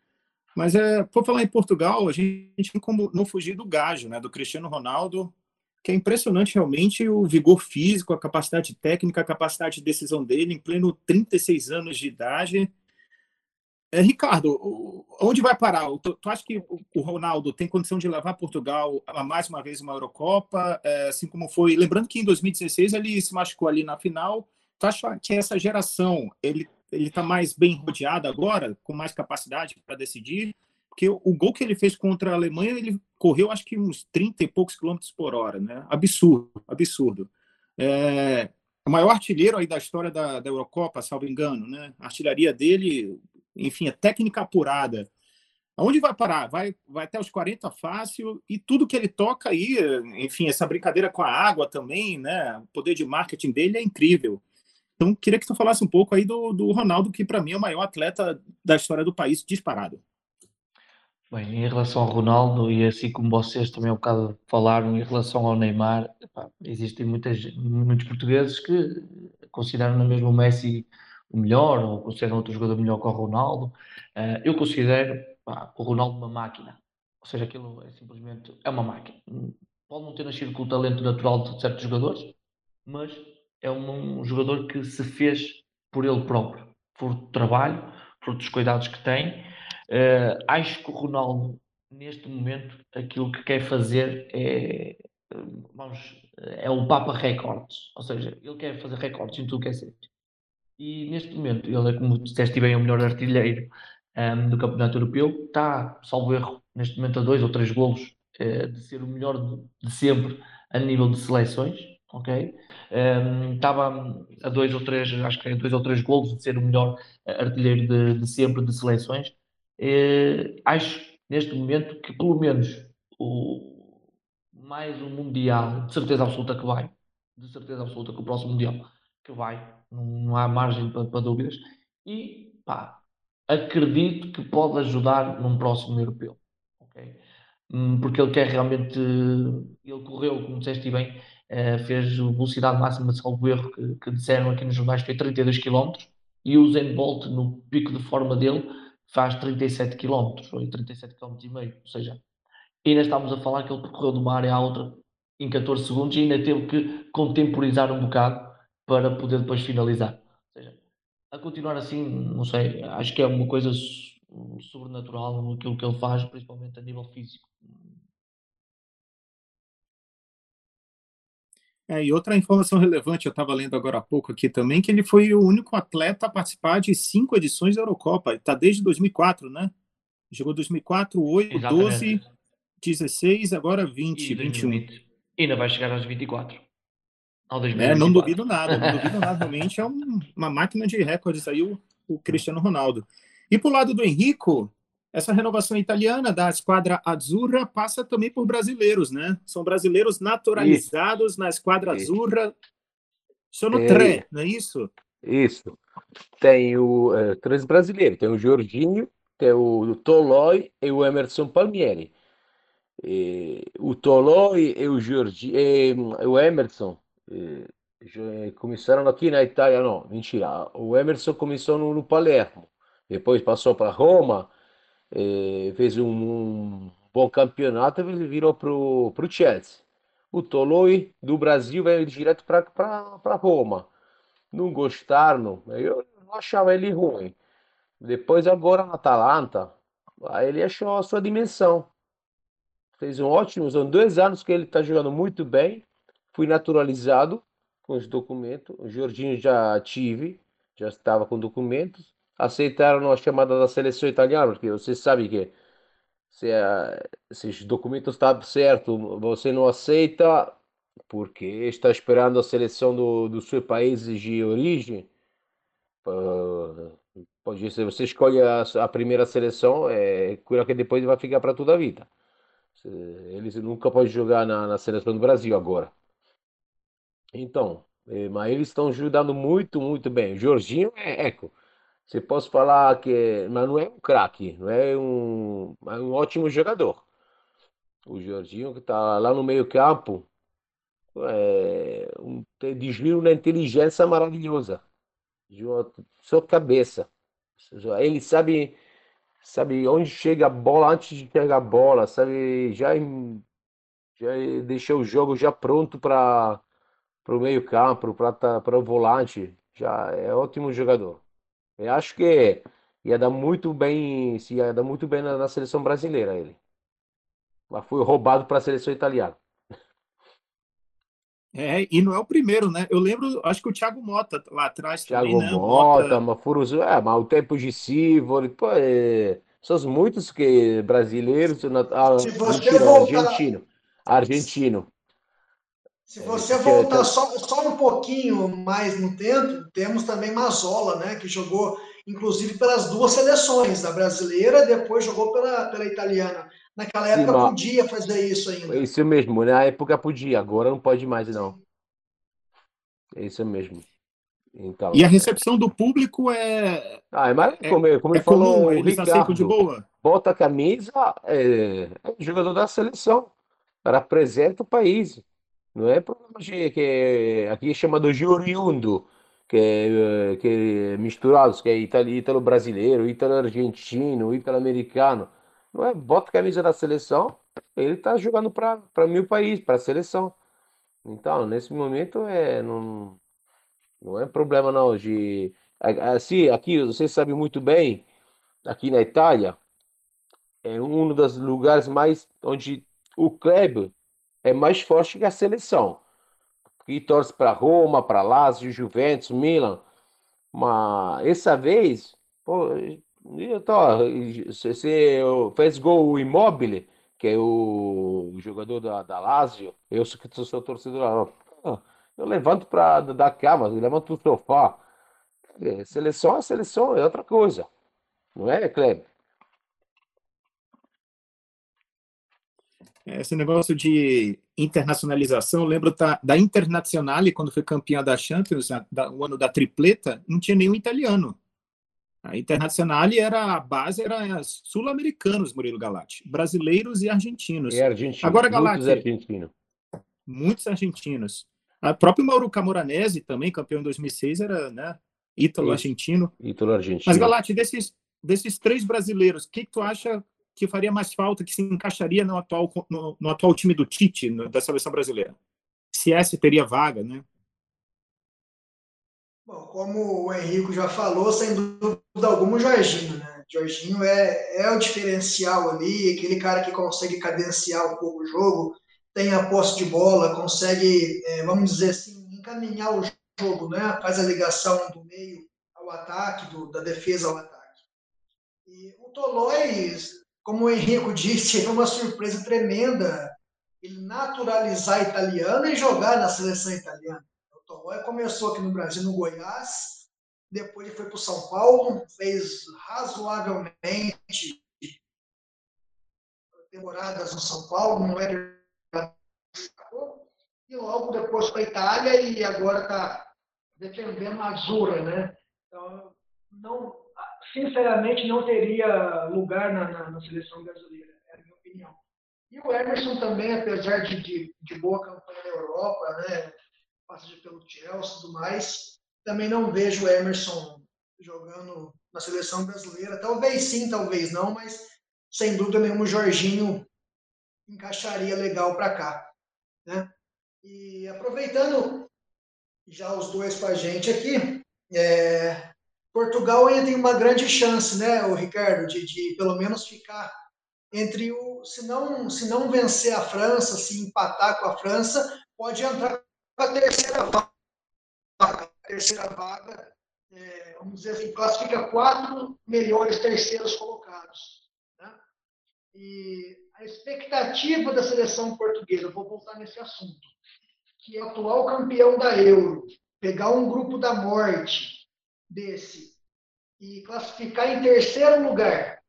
Mas é, por falar em Portugal, a gente tem como não fugir do gajo, né, do Cristiano Ronaldo, que é impressionante realmente o vigor físico, a capacidade técnica, a capacidade de decisão dele em pleno 36 anos de idade. É, Ricardo, onde vai parar? Tu, tu acha que o Ronaldo tem condição de levar Portugal a mais uma vez uma Eurocopa, é, assim como foi? Lembrando que em 2016 ele se machucou ali na final. Tu acha que essa geração ele ele está mais bem rodeado agora, com mais capacidade para decidir? Porque o, gol que ele fez contra a Alemanha, ele correu acho que uns 30 e poucos quilômetros por hora, né? Absurdo, absurdo. É, o maior artilheiro aí da história da, da Eurocopa, salvo engano, né? A artilharia dele enfim, a técnica apurada. Aonde vai parar? Vai, vai até os 40 fácil e tudo que ele toca aí, enfim, essa brincadeira com a água também, né? O poder de marketing dele é incrível. Então, queria que tu falasse um pouco aí do, do Ronaldo, que para mim é o maior atleta da história do país, disparado. Bem, em relação ao Ronaldo, e assim como vocês também um bocado falaram, em relação ao Neymar, epá, existem muitas, muitos portugueses que consideram na mesma o Messi o melhor, ou consideram outro jogador melhor que o Ronaldo. Uh, eu considero pá, o Ronaldo uma máquina. Ou seja, aquilo é simplesmente é uma máquina. Pode não ter nascido com o talento natural de certos jogadores, mas é um, um jogador que se fez por ele próprio, por trabalho, por dos cuidados que tem. Uh, acho que o Ronaldo, neste momento, aquilo que quer fazer é, vamos, é o Papa Records. Ou seja, ele quer fazer recordes em tudo que é ser. E neste momento, ele é, como disseste bem, é o melhor artilheiro um, do Campeonato Europeu. Está, salvo erro, neste momento a dois ou três golos uh, de ser o melhor de, sempre a nível de seleções. Ok? Um, estava a dois ou três, acho que é dois ou três golos de ser o melhor artilheiro de, de sempre de seleções. Uh, acho neste momento que pelo menos o, mais um Mundial, de certeza absoluta que vai, de certeza absoluta que o próximo Mundial que vai, não, há margem para, para, dúvidas. E pá, acredito que pode ajudar num próximo europeu. Okay? Hum, porque ele quer realmente. Ele correu, como disseste bem, uh, fez velocidade máxima de salvo erro que, que disseram aqui nos jornais foi 32 km e o Zen Bolt no pico de forma dele faz 37 km ou 37 km e meio, ou seja, ainda estamos a falar que ele percorreu de uma área à outra em 14 segundos e ainda teve que contemporizar um bocado para poder depois finalizar. Ou seja, a continuar assim, não sei, acho que é uma coisa sobrenatural aquilo que ele faz, principalmente a nível físico. É, e outra informação relevante, eu estava lendo agora há pouco aqui também, que ele foi o único atleta a participar de cinco edições da Eurocopa. Está desde 2004, né? Jogou 2004, 8, Exatamente. 12, 16, agora 20, e 21. E ainda vai chegar aos 24. É, não duvido nada, não duvido nada. Realmente é um, uma máquina de recordes aí o, o Cristiano Ronaldo. E para o lado do Henrico, essa renovação italiana da esquadra Azzurra passa também por brasileiros, né? São brasileiros naturalizados isso. na esquadra isso. Azzurra. Sono é, três, não é isso? Isso. Tem o, é, três brasileiros. Tem o Jorginho, tem o Toloi e o Emerson Palmieri. E, o Toloi e o, Jorgi, e, o Emerson e, começaram aqui na Itália, não, mentira. O Emerson começou no, no Palermo, depois passou para Roma, eh, fez um, um, bom campeonato e virou para o Chelsea. O Toloi do Brasil veio direto para Roma. Não gostaram, eu não achava ele ruim. Depois, agora na Atalanta, ele achou a sua dimensão. Fez um ótimo, são dois anos que ele está jogando muito bem. Fui naturalizado com os documentos. O Jorginho já tive, já estava com documentos aceitaram a chamada da seleção italiana, porque você sabe que se, se os documentos estão certos, você não aceita porque está esperando a seleção do, do seu país de origem. Pode ser, você escolhe a, a primeira seleção, é cura que depois vai ficar para toda a vida. Eles nunca podem jogar na, na seleção do Brasil agora. Então, eh, mas eles estão ajudando muito, muito bem. Jorginho é eco. Você pode falar que, mas não é um craque, não é um, é um ótimo jogador. O Jorginho que está lá no meio campo, é, um, desvio na inteligência maravilhosa, uma sua cabeça. Ele sabe, sabe onde chega a bola antes de pegar a bola, sabe já já deixou o jogo já pronto para o meio campo, para o volante. Já é ótimo jogador. Eu acho que ia dar muito bem, se ia dar muito bem na, na seleção brasileira ele. Mas foi roubado para a seleção italiana. É, e não é o primeiro, né? Eu lembro, acho que o Thiago Mota lá atrás Thiago também, né? Mota, Mafuruz, é, mas o tempo de Sivori, pô, é, são muitos que brasileiros, voltar... argentino, argentino. Se você é, voltar só, só um pouquinho mais no tempo, temos também Mazola, né, que jogou inclusive pelas duas seleções, a brasileira e depois jogou pela, pela italiana. Naquela época Sim, podia fazer isso ainda. Isso mesmo, na época podia, agora não pode mais não. É isso mesmo. Então, e a recepção do público é. Ah, é mais é, como, como é ele falou, comum, eles Ricardo, de boa. Bota a camisa, é, é jogador da seleção, representa o país. Não é problema de, que aqui é chamado de oriundo, que é, que é misturados, que é italo-brasileiro, italo-argentino, italo-americano. Não é? Bota a camisa da seleção, ele está jogando para meu país, para a seleção. Então, nesse momento, é, não, não é problema não de... Assim, aqui, você sabe muito bem, aqui na Itália, é um dos lugares mais onde o clube é mais forte que a seleção. Que torce para Roma, para Lazio, Juventus, Milan. Mas essa vez, pô, tô, você fez gol o Immobile, que é o jogador da, da Lazio, eu sou, sou, sou torcedor. Eu levanto para da cama, eu levanto do sofá. É, seleção é seleção, é outra coisa. Não é, Kleber? Esse negócio de internacionalização, eu lembro da, da Internazionale, quando foi campeã da Champions, da, o ano da tripleta, não tinha nenhum italiano. A Internacional era a base era sul-americanos, Murilo Galati, brasileiros e argentinos. E argentinos. Agora Galati, muitos argentinos. Muitos argentinos. O próprio Mauro Camoranesi, também campeão em 2006, era né, ítalo-argentino. Ítalo-argentino. Mas Galati, desses desses três brasileiros, o que, que tu acha que faria mais falta, que se encaixaria no atual no, no atual time do Tite, no, da seleção brasileira? Se esse teria vaga, né? Bom, como o Henrico já falou, sem dúvida alguma, o Jorginho, né? O Jorginho é, é o diferencial ali, aquele cara que consegue cadenciar um pouco o jogo, tem a posse de bola, consegue, é, vamos dizer assim, encaminhar o jogo, né? Faz a ligação do meio ao ataque, do, da defesa ao ataque. E o Tolói, como o Henrico disse, é uma surpresa tremenda ele naturalizar italiano e jogar na seleção italiana. Tomoya começou aqui no Brasil, no Goiás, depois ele foi para o São Paulo, fez razoavelmente temporadas no São Paulo, não era e logo depois para a Itália e agora está defendendo a Azura, né? Então, não, sinceramente, não teria lugar na, na, na, seleção brasileira, é a minha opinião. E o Emerson também, apesar de, de, de boa campanha na Europa, né? passagem pelo Chelsea e tudo mais. Também não vejo o Emerson jogando na seleção brasileira. Talvez sim, talvez não, mas sem dúvida nenhuma o Jorginho encaixaria legal para cá. Né? E aproveitando já os dois com a gente aqui, é, Portugal ainda tem uma grande chance, né, o Ricardo, de, de pelo menos ficar entre o. Se não, se não vencer a França, se empatar com a França, pode entrar a terceira vaga. Terceira vaga, é, vamos dizer assim, classifica quatro melhores terceiros colocados. Né? E a expectativa da seleção portuguesa, vou voltar nesse assunto, que é o atual campeão da Euro, pegar um grupo da morte desse e classificar em terceiro lugar,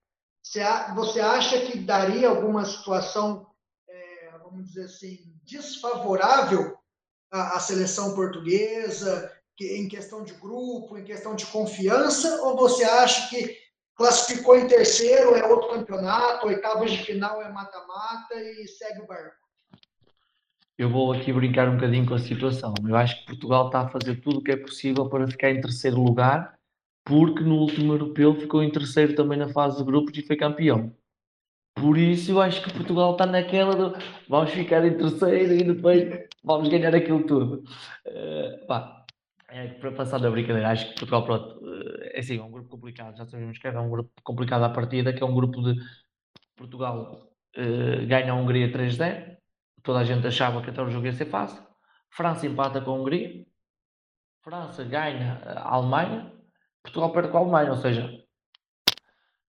você acha que daria alguma situação, é, vamos dizer assim, desfavorável a, a seleção portuguesa, que, em questão de grupo, em questão de confiança, ou você acha que classificou em terceiro é outro campeonato, oitavas de final é mata-mata e segue o barco? Eu vou aqui brincar um bocadinho com a situação. Eu acho que Portugal está a fazer tudo o que é possível para ficar em terceiro lugar, porque no último europeu ficou em terceiro também na fase de grupos e foi campeão. Por isso eu acho que Portugal está naquela do vamos ficar em terceiro e depois vamos ganhar aquilo tudo. Uh, pá, é, para passar da brincadeira, acho que Portugal, pronto, uh, é assim, é um grupo complicado. Já sabemos que é um grupo complicado à partida, que é um grupo de Portugal uh, ganha a Hungria 3-0. Toda a gente achava que até o jogo ia ser fácil. França empata com a Hungria. França ganha a Alemanha. Portugal perde com a Alemanha, ou seja,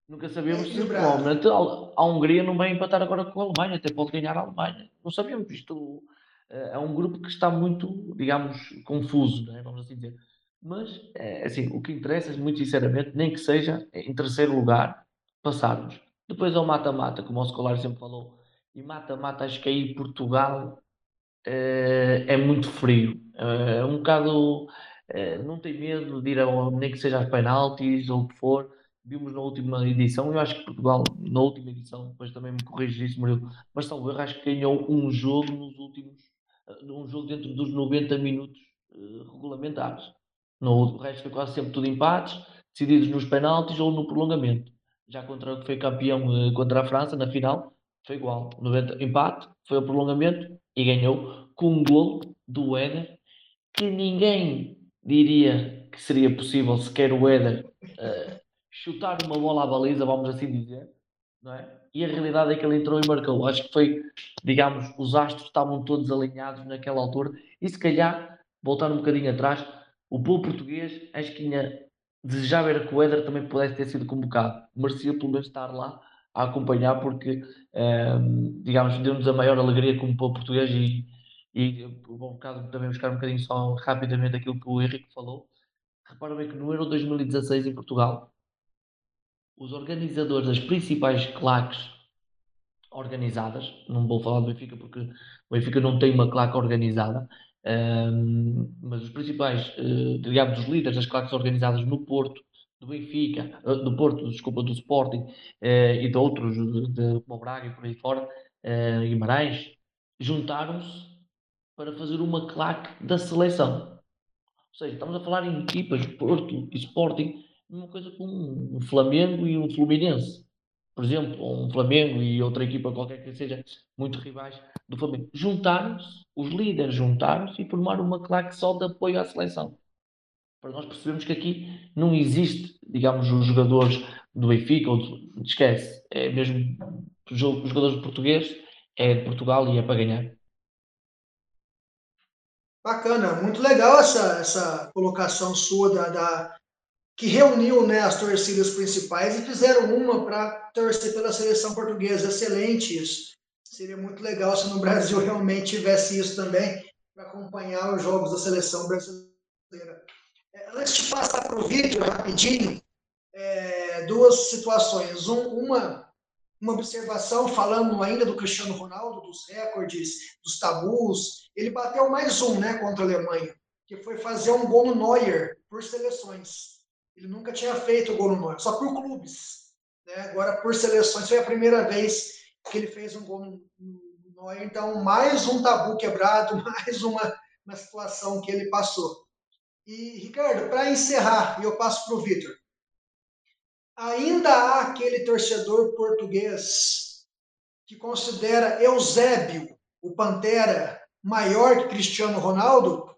Nunca sabíamos se provavelmente a Hungria não vai empatar agora com a Alemanha, até pode ganhar a Alemanha. Não sabemos. Isto eh, é um grupo que está muito, digamos, confuso, né? vamos assim dizer. Mas, é, assim, o que interessa, muito sinceramente, nem que seja em terceiro lugar, passarmos. Depois ao mata-mata, como o Escolar sempre falou. E mata-mata, acho que aí Portugal é, é muito frio. É um bocado. É, não tem medo de ir, ao, nem que seja aos penaltis ou o que for vimos na última edição, eu acho que Portugal, na última edição, depois também me corrige isso, Murilo, mas talvez acho que ganhou um jogo nos últimos, eh, um jogo dentro dos 90 minutos regulamentares. No, o resto foi quase sempre tudo empates, decididos nos penaltis ou no prolongamento. Já contra o que foi campeão contra a França, na final, foi igual. 90, empate, foi ao prolongamento e ganhou com um gol do Éder, que ninguém diria que seria possível sequer o Éder uh, chutar uma bola à baliza, vamos assim dizer, não é? E a realidade é que ele entrou e marcou. Acho que foi, digamos, os astros estavam todos alinhados naquela altura e se calhar, voltar um bocadinho atrás, o povo português, acho que tinha, desejava era que o Éder também pudesse ter sido convocado. Merecia pelo menos estar lá a acompanhar porque, um, ehm, digamos, deu-nos a maior alegria como povo português e, e bom, bocado também buscar um bocadinho só rapidamente aquilo que o Henrique falou. Repara bem que no Euro 2016 em Portugal, os organizadores das principais claques organizadas, não vou falar do Benfica porque o Benfica não tem uma claque organizada, um, mas os principais, uh, digamos, os líderes das claques organizadas no Porto, do Benfica, do Porto, desculpa, do Sporting eh, e de outros, de, de, como Braga e por aí fora, eh, Guimarães, juntaram-se para fazer uma claque da seleção. Ou seja, estamos a falar em equipas, Porto e Sporting, uma coisa com um Flamengo e um Fluminense. Por exemplo, um Flamengo e outra equipa qualquer que seja muito rivais do Flamengo. Juntaram-se, os líderes juntaram-se e formaram uma claque só de apoio à seleção para nós percebermos que aqui não existe, digamos, os jogadores do Benfica, ou esquece, é mesmo os jogadores portugueses, é de Portugal e é para ganhar. Bacana, muito legal essa, essa colocação sua da, da que reuniu né, as torcidas principais e fizeram uma para torcer pela seleção portuguesa. Excelente isso. Seria muito legal se no Brasil realmente tivesse isso também, para acompanhar os jogos da seleção brasileira. Antes de passar para o vídeo, rapidinho, é, duas situações. Um, uma, uma observação, falando ainda do Cristiano Ronaldo, dos recordes, dos tabus. Ele bateu mais um né, contra a Alemanha, que foi fazer um gol no Neuer por seleções. Ele nunca tinha feito o gol no Neuer, só por clubes. Né? Agora, por seleções, foi a primeira vez que ele fez um gol no, no Neuer. Então, mais um tabu quebrado, mais uma, uma situação que ele passou. E, Ricardo, para encerrar, e eu passo para o Vitor. Ainda há aquele torcedor português que considera Eusébio, o Pantera, maior que Cristiano Ronaldo?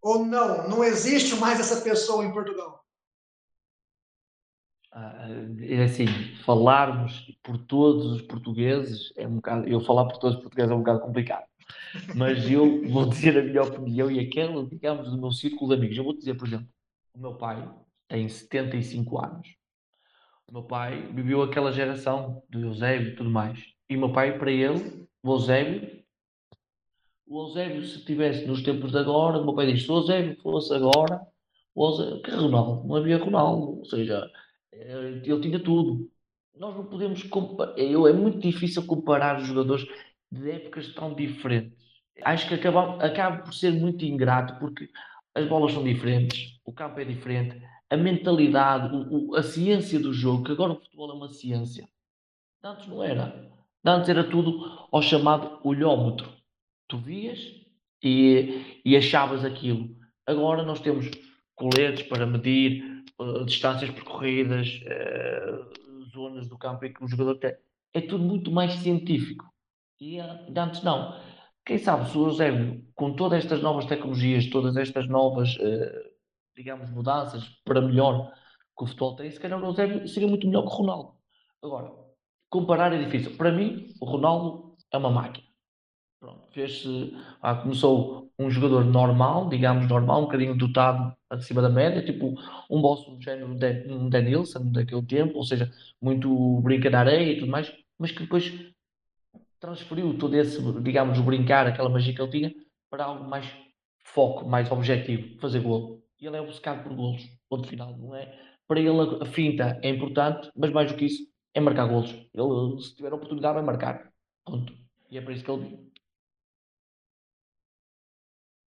Ou não? Não existe mais essa pessoa em Portugal? Ah, é assim, falarmos por todos os portugueses é um bocado. Eu falar por todos os portugueses é um bocado complicado mas eu vou dizer a minha opinião e aquela, digamos, do meu círculo de amigos. Eu vou dizer, por exemplo, o meu pai tem 75 anos. O meu pai viveu aquela geração do Eusébio e tudo mais. E o meu pai, para ele, o Eusébio, o Eusébio, se estivesse nos tempos de agora, o meu pai diz: se o Eusébio fosse agora, o Eusébio, que Ronaldo? Não havia Ronaldo. Ou seja, eh, ele tinha tudo. Nós não podemos comparar. É muito difícil comparar os jogadores de épocas tão diferentes. Acho que acaba, acaba por ser muito ingrato porque as bolas são diferentes, o campo é diferente, a mentalidade, o, o, a ciência do jogo, que agora o futebol é uma ciência. Antes não era. Antes era tudo ao chamado olhómetro. Tu vias e, e achavas aquilo. Agora nós temos coletes para medir uh, distâncias percorridas, uh, zonas do campo em que o jogador tem. É tudo muito mais científico. E antes não. Quem sabe se o Eusébio, com todas estas novas tecnologias, todas estas novas, uh, digamos, mudanças para melhor que o futebol tem, se calhar o Eusébio seria muito melhor que o Ronaldo. Agora, comparar é difícil. Para mim, o Ronaldo é uma máquina. Pronto, fez-se, ah, começou um jogador normal, digamos normal, um bocadinho dotado acima da média, tipo um boss do género de, um Denilson daquele tempo, ou seja, muito brinca na areia e tudo mais, mas que depois transferiu todo esse, digamos, brincar, aquela magia que ele tinha, para algo mais foco, mais objetivo, fazer golo. E ele é obcecado por golos, ponto final, não é? Para ele a finta é importante, mas mais do que isso, é marcar golos. Ele, se tiver a oportunidade, vai marcar. Ponto. E é para isso que ele.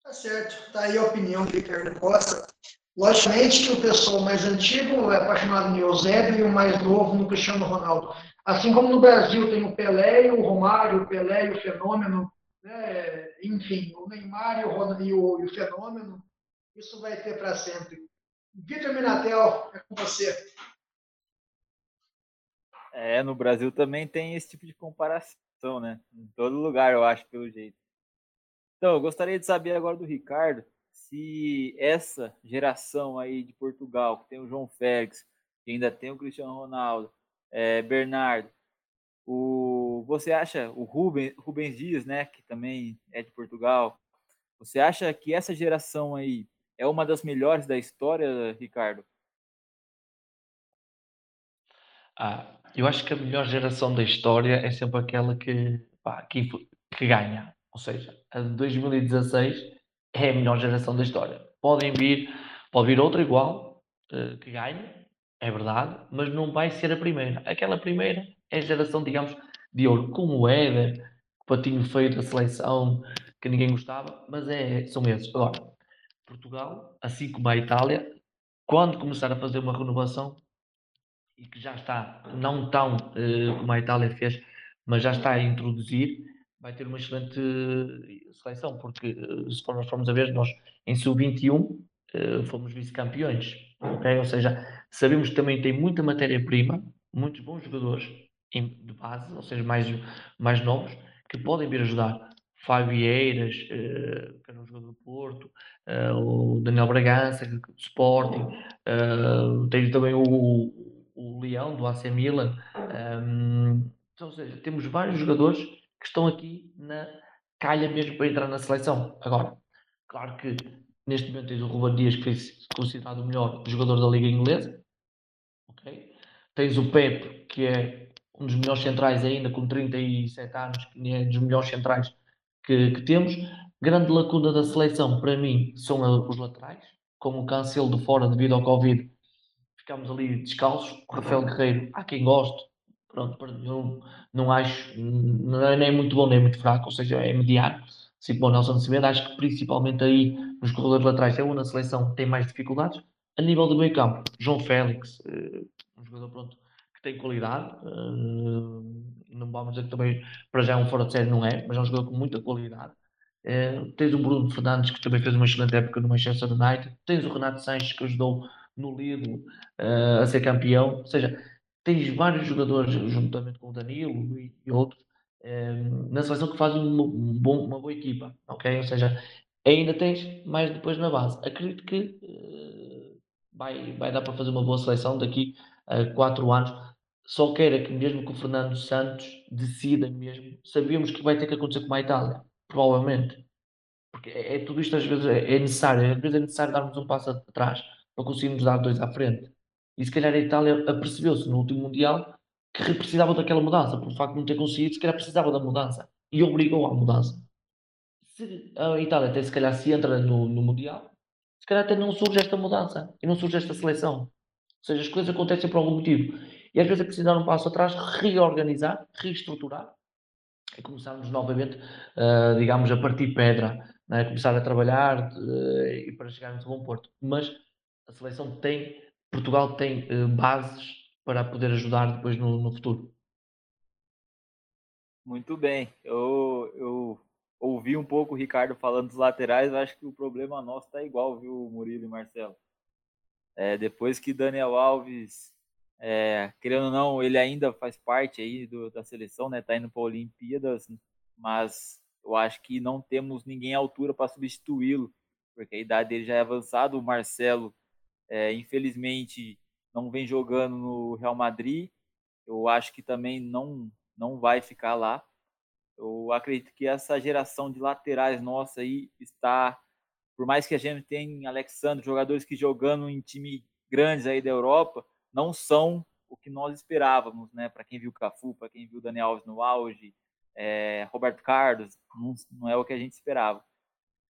Tá certo. Está aí a opinião do Ricardo Costa. Logicamente que o pessoal mais antigo é apaixonado no Eusébio e o mais novo no Cristiano Ronaldo. Assim como no Brasil tem o Pelé e o Romário, o Pelé o Fenômeno, né? enfim, o Neymar e o, e o, e o Fenômeno, isso vai ter para sempre. Vitor Minatel, é com você. É, no Brasil também tem esse tipo de comparação, né? Em todo lugar, eu acho, pelo jeito. Então, eu gostaria de saber agora do Ricardo se essa geração aí de Portugal, que tem o João Félix, que ainda tem o Cristiano Ronaldo, é, Bernardo, o, você acha o Rubens, Rubens Dias, né, que também é de Portugal, você acha que essa geração aí é uma das melhores da história, Ricardo? Ah, eu acho que a melhor geração da história é sempre aquela que, pá, que, que ganha. Ou seja, a de 2016 é a melhor geração da história. Podem vir, pode vir outra igual, uh, que ganhe, é verdade, mas não vai ser a primeira. Aquela primeira é a geração, digamos, de ouro, como o Éder, o patinho feio da seleção, que ninguém gostava, mas é, são esses. Agora, Portugal, assim como a Itália, quando começar a fazer uma renovação, e que já está, não tão uh, como a Itália fez, mas já está a introduzir, vai ter uma excelente seleção, porque uh, se nós formos a ver, nós em sub-21 uh, fomos vice-campeões, ok? Ou seja, sabemos que também tem muita matéria-prima, muitos bons jogadores de base, ou seja, mais, mais novos, que podem vir ajudar. Fabieiras, uh, que era um jogador do Porto, o Daniel Bragança, do Sporting, tem também o, o Leão do AC Milan. Então, ou seja, temos vários jogadores que estão aqui na calha mesmo para entrar na seleção. Agora, claro que neste momento tens o Ruben Dias, que foi considerado o melhor jogador da Liga Inglesa. Okay? Tens o Pepe, que é um dos melhores centrais ainda, com 37 anos, que é um dos melhores centrais que, que temos. Grande lacuna da seleção, para mim, são os laterais, como o Cancelo de fora devido ao Covid, ficámos ali descalços. O Rafael Guerreiro, há quem goste, pronto, eu não acho, não é nem muito bom nem muito fraco, ou seja, é mediano. Assim como o Nelson Semedo, acho que principalmente aí nos corredores laterais é onde a seleção tem mais dificuldades. A nível do meio campo, João Félix, uh, um jogador pronto, que tem qualidade, uh, não vamos dizer que também para já é um fora de série, não é, mas é um jogador com muita qualidade. Uh, tens o Bruno Fernandes, que também fez uma excelente época no Manchester United. Tens o Renato Sanches, que ajudou no Lido a ser campeão. Ou seja, tens vários jogadores, juntamente com o Danilo e, e outros, uh, na seleção que fazem uma, um uma boa equipa. ok? Ou seja, ainda tens mais depois na base. Acredito que uh, vai, vai dar para fazer uma boa seleção daqui a quatro anos. Só queira que mesmo que o Fernando Santos decida mesmo, sabíamos que vai ter que acontecer com a Itália, provavelmente. Porque é, é tudo isto às vezes é, é necessário, às vezes é necessário darmos um passo atrás para conseguirmos dar dois à frente. E se calhar a Itália apercebeu-se no último Mundial que precisava daquela mudança, por facto de não ter conseguido, se calhar precisava da mudança e obrigou à mudança. Se a Itália até se calhar se entra no, no Mundial, se calhar até não surge esta mudança e não surge esta seleção. Ou seja, as coisas acontecem por algum motivo. E às vezes é preciso dar um passo atrás, reorganizar, reestruturar e começarmos novamente, uh, digamos, a partir pedra, né? começar a trabalhar uh, e para chegarmos a bom porto. Mas a seleção tem, Portugal tem uh, bases para poder ajudar depois no, no, futuro. Muito bem. Eu, eu ouvi um pouco o Ricardo falando dos laterais, acho que o problema nosso está igual, viu, Murilo e Marcelo? É, depois que Daniel Alves, é, querendo ou não, ele ainda faz parte aí do, da seleção, né? Tá indo para Olimpíadas, mas eu acho que não temos ninguém à altura para substituí-lo, porque a idade dele já é avançada. O Marcelo é, infelizmente não vem jogando no Real Madrid. Eu acho que também não não vai ficar lá. Eu acredito que essa geração de laterais nossa aí está, por mais que a gente tenha Alexandre, jogadores que jogando em time grandes aí da Europa, não são o que nós esperávamos, né? Para quem viu Cafu, para quem viu Daniel Alves no auge, é, Roberto Carlos, não, não, é o que a gente esperava.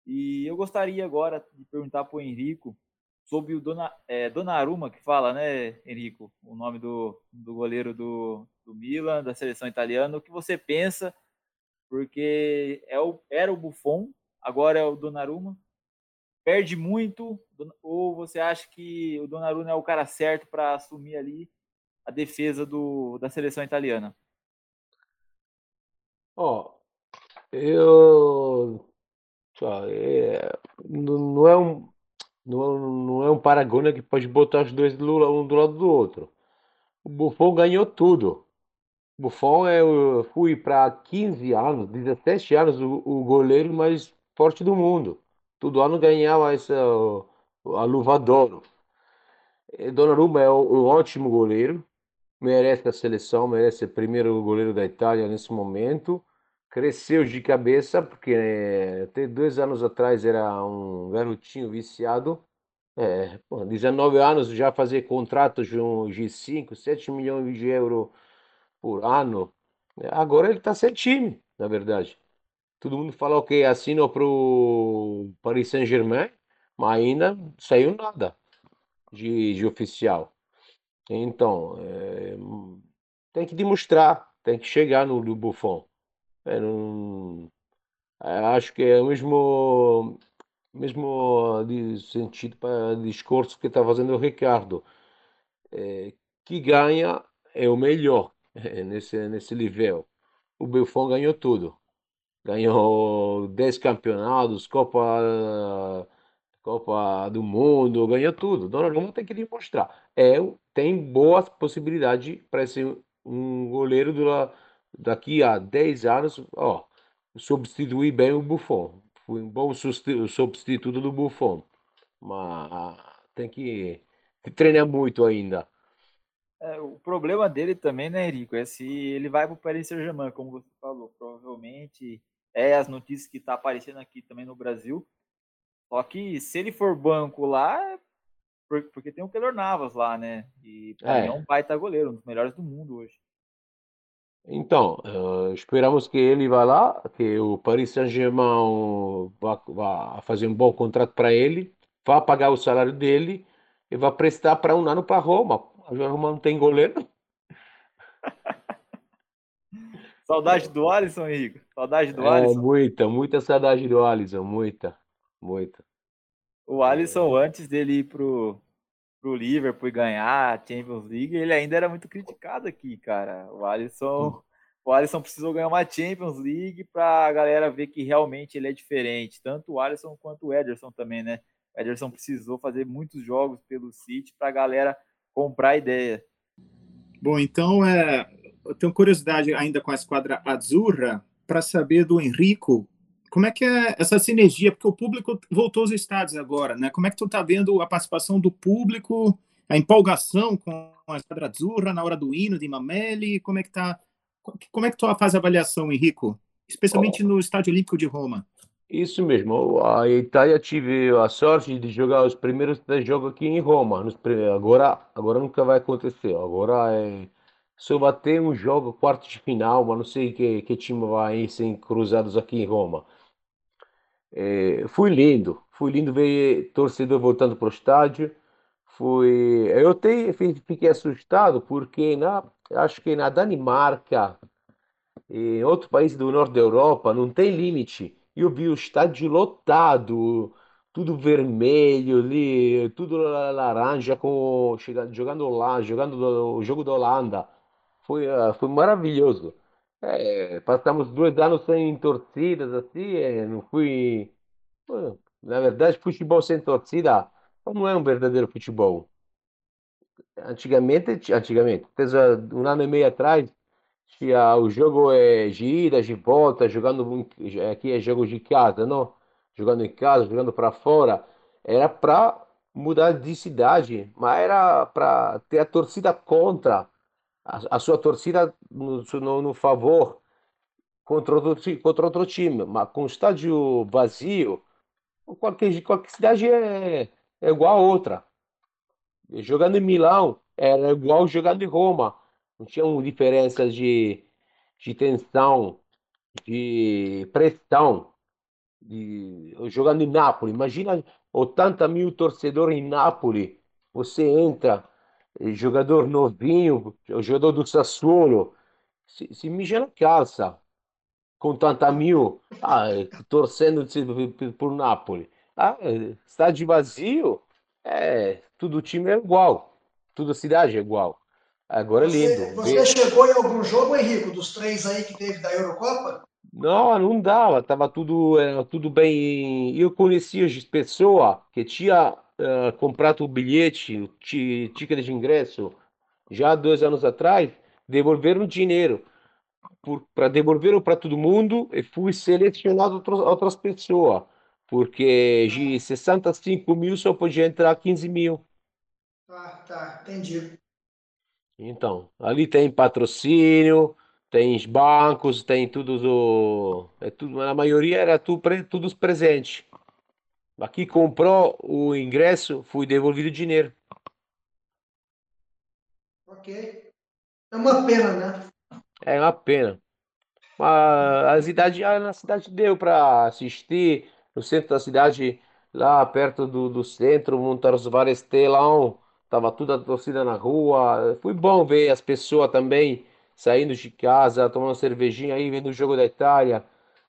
E eu gostaria agora de perguntar para o Henrico sobre o Dona, é, Donnarumma, que fala, né, Henrico, o nome do, do goleiro do, do Milan, da seleção italiana, o que você pensa, porque é o, era o Buffon, agora é o Donnarumma, perde muito, ou você acha que o Donnarumma é o cara certo para assumir ali a defesa do, da seleção italiana? Ó, oh, eu... É, não é um não, não é um Paragônia que pode botar os dois do, um do lado do outro. O Buffon ganhou tudo. O Buffon é, eu fui para 15 anos, 17 anos, o, o goleiro mais forte do mundo. Todo ano ganhava essa, a luva d'oro. Donnarumma é um ótimo goleiro, merece a seleção, merece ser primeiro goleiro da Itália nesse momento cresceu de cabeça, porque né, até dois anos atrás era um garotinho viciado. É, pô, 19 anos já fazer contratos de 5, 7 milhões de euros por ano. Agora ele está sem time, na verdade. Todo mundo fala que assinou para o Paris Saint-Germain, mas ainda saiu nada de, de oficial. Então, é, tem que demonstrar, tem que chegar no, no Buffon. É, não... Acho que é o mesmo mesmo sentido para discurso que está fazendo o Ricardo. É, que ganha é o melhor é, nesse, nesse nível. O Buffon ganhou tudo. Ganhou 10 campeonatos, Copa, Copa do Mundo, ganhou tudo. Donnarumma tem que demonstrar. É, tem boas possibilidades para ser um goleiro do, daqui a 10 anos, ó, substituir bem o Buffon. Foi um bom substituto do Buffon. Mas tem que, treinar muito ainda. É, o problema dele também, né, Henrico, é se ele vai para o Paris Saint-Germain, como você falou, provavelmente é as notícias que tá aparecendo aqui também no Brasil. Só que se ele for banco lá, é porque tem o Keylor Navas lá, né? E é. é um baita goleiro, um dos melhores do mundo hoje. Então, uh, esperamos que ele vá lá, que o Paris Saint-Germain vá, vá, fazer um bom contrato para ele, vá pagar o salário dele e vá prestar para um ano para Roma. A Roma não tem goleiro. saudade do Alisson, Henrique? Saudade do é, Alisson? Muita, muita saudade do Alisson, muita, muita. O Alisson, antes dele ir pro, pro Liverpool e ganhar a Champions League, ele ainda era muito criticado aqui, cara. O Alisson, o Alisson precisou ganhar uma Champions League para a galera ver que realmente ele é diferente, tanto o Alisson quanto o Ederson também, né? O Ederson precisou fazer muitos jogos pelo City para a galera comprar a ideia. Bom, então é, eu tenho curiosidade ainda com a esquadra Azurra para saber do Henrico como é que é essa sinergia? Porque o público voltou aos estádios agora, né? Como é que tu está vendo a participação do público, a empolgação com a Esquadra Azzurra na hora do hino de Mameli? Como é que tá? Como é que tu faz a avaliação, Henrico? Especialmente no Estádio Olímpico de Roma. Isso mesmo. A Itália tive a sorte de jogar os primeiros três jogos aqui em Roma. Agora, agora nunca vai acontecer. Agora é só vai ter um jogo quarto de final, mas não sei que, que time vai ser cruzados aqui em Roma. É, foi lindo, foi lindo ver torcedor voltando para o estádio. Foi, eu até fiquei assustado porque na, acho que na Danimarca, em outro país do norte da Europa, não tem limite. Eu vi o estádio lotado, tudo vermelho ali, tudo laranja, com, jogando lá, jogando o jogo da Holanda. Foi, ah, foi maravilhoso. É, passamos dois anos sem torcidas, assim, é, não fui. Na verdade, futebol sem torcida não é um verdadeiro futebol. Antigamente, antigamente, um ano e meio atrás, tinha o jogo é ida, de volta, jogando aqui é jogo de casa, não? Jogando em casa, jogando para fora, era para mudar de cidade, mas era para ter a torcida contra a, sua torcida no, no, favor contra outro, contra outro time, mas com o estádio vazio, qualquer, qualquer cidade é, é igual a outra. Jogando em Milão era igual jogando em Roma. Não tinha diferenças de, de tensão, de pressão. De, jogando em Nápoles. Imagina 80 mil torcedores em Nápoles. Você entra jogador novinho, o jogador do Sassuolo, se, se mija na calça com tanta mil ah, torcendo por Napoli. Ah, estádio vazio, é, tudo time é igual, toda cidade é igual. Agora é lindo. Você chegou em algum jogo, Henrico, dos três aí que teve da Eurocopa? Não, não dava, tava tudo, era tudo bem. Eu conhecia as pessoas que tinha uh, comprado o bilhete, o ticket de ingresso, já dois anos atrás, devolveram dinheiro para devolver para todo mundo e fui selecionado outras, outras pessoas, porque de 65 mil só podia entrar 15 mil. Ah, tá, entendi. Então, ali tem patrocínio, tem bancos, tem tudo do. É tudo, a maioria era tudo, tudo presente. Aqui comprou o ingresso, fui devolvido o dinheiro. Ok. É uma pena, né? É uma pena. Mas a cidade, a cidade deu para assistir no centro da cidade, lá perto do, do centro, montaram vários telão, tava toda a torcida na rua. Foi bom ver as pessoas também saindo de casa, tomando cervejinha aí, vendo o jogo da Itália.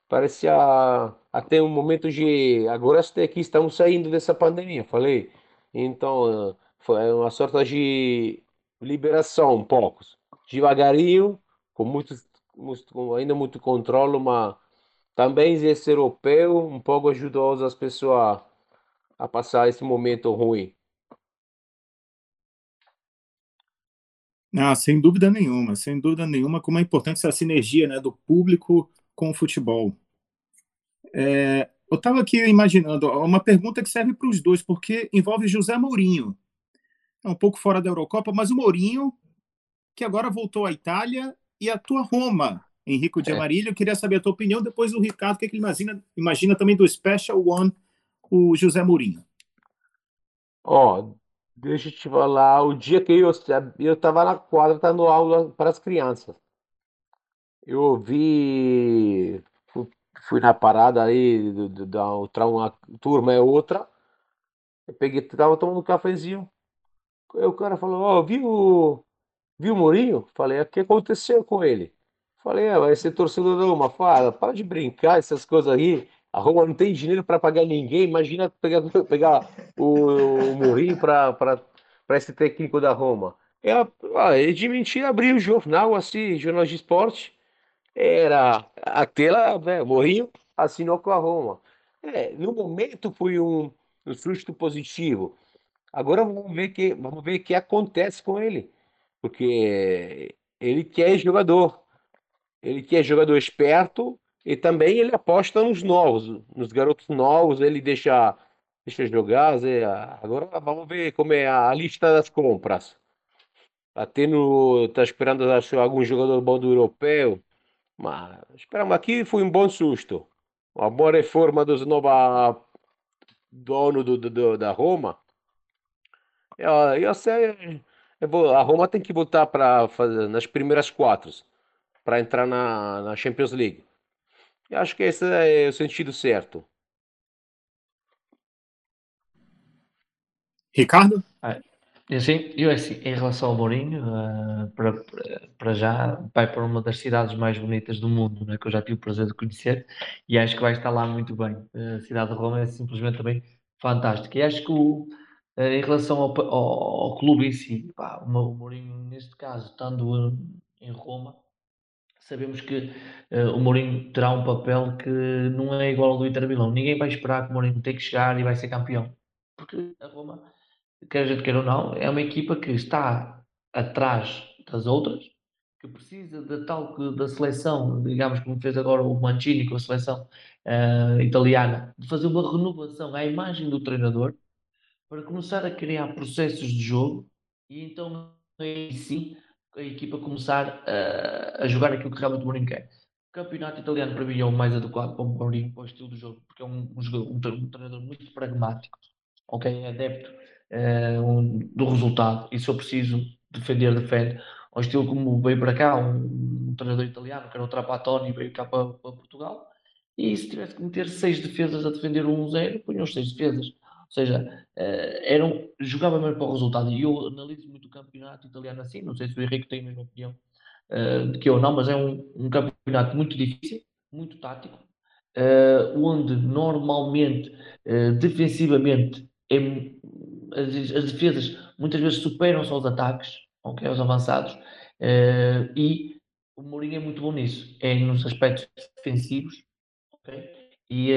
Parecia até um momento de agora até aqui estamos saindo dessa pandemia, falei. Então, foi uma sorte de liberação, um pouco. Devagarinho, com muito, muito ainda muito controle, mas também esse europeu um pouco ajudou as pessoas a passar esse momento ruim. Ah, sem dúvida nenhuma, sem dúvida nenhuma, como é importante essa sinergia né, do público com o futebol. É, eu estava aqui imaginando uma pergunta que serve para os dois, porque envolve José Mourinho. É um pouco fora da Eurocopa, mas o Mourinho, que agora voltou à Itália e atua Roma. Henrico de é. Amarilho, eu queria saber a tua opinião, depois o Ricardo, o que, é que ele imagina, imagina também do Special One, o José Mourinho. Ó, oh, Deixa eu te falar, o dia que eu eu estava na quadra dando aula para as crianças. Eu ouvi, fui na parada aí da outra uma turma é outra. Eu peguei, tava tomando um cafezinho. Aí o cara falou: "Ó, viu, viu o Mourinho?" Falei: "O que aconteceu com ele?" Falei: "É, vai ser torcedor da Roma." Fala, para de brincar essas coisas aí. A Roma não tem dinheiro para pagar ninguém. Imagina pegar, pegar o, o Mourinho para esse técnico da Roma. É, é de mentira abrir o jornal, assim, jornal de esporte. Era aquela, né, Mourinho assinou com a Roma. É, no momento foi um, um susto positivo. Agora vamos ver que vamos ver o que acontece com ele, porque ele quer jogador, ele quer jogador esperto e também ele aposta nos novos, nos garotos novos, ele deixa, deixa jogar. Agora vamos ver como é a lista das compras. Tá tendo, tá esperando algum jogador bom do europeu, mas esperamos aqui foi um bom susto. Uma boa reforma dos novos dono do, do, da Roma. Eu, eu sei, eu vou, a Roma tem que voltar para nas primeiras quatro para entrar na, na Champions League. Eu acho que esse é o sentido certo. Ricardo? Ah, sim, eu assim, em relação ao Mourinho, uh, para, para, já vai para uma das cidades mais bonitas do mundo, né, que eu já tive o prazer de conhecer, e acho que vai estar lá muito bem. A cidade de Roma é simplesmente também fantástica. E acho que o, uh, em relação ao, ao, ao, clube em si, pá, o Mourinho, neste caso, estando em Roma, sabemos que uh, o Mourinho terá um papel que não é igual ao do Inter Milão. Ninguém vai esperar que o Mourinho tenha que chegar e vai ser campeão. Porque a Roma, quer a gente queira ou não, é uma equipa que está atrás das outras, que precisa da tal que da seleção, digamos como fez agora o Mancini com a seleção uh, italiana, de fazer uma renovação à imagem do treinador para começar a criar processos de jogo e então aí sim a equipa começar a, a jogar aquilo que realmente o Mourinho quer. O campeonato italiano para mim é o mais adequado para o Mourinho, para o estilo do jogo, porque é um, um, um, treinador muito pragmático, ok? É adepto um, do resultado e se eu preciso defender, defende. Ao estilo como veio para cá, um, um treinador italiano, que era o Trapattoni, veio cá para, para Portugal, e se tivesse que meter seis defesas a defender um 1-0, punham seis defesas seja, uh, eram, jogava mesmo para o resultado. E eu analiso muito o campeonato italiano assim, não sei se o Henrique tem a mesma opinião uh, de que eu não, mas é um, um campeonato muito difícil, muito tático, uh, onde normalmente, defensivamente, é, as, as, defesas muitas vezes superam só os ataques, okay, os avançados, e o Mourinho é muito bom nisso, é nos aspectos defensivos, okay? e,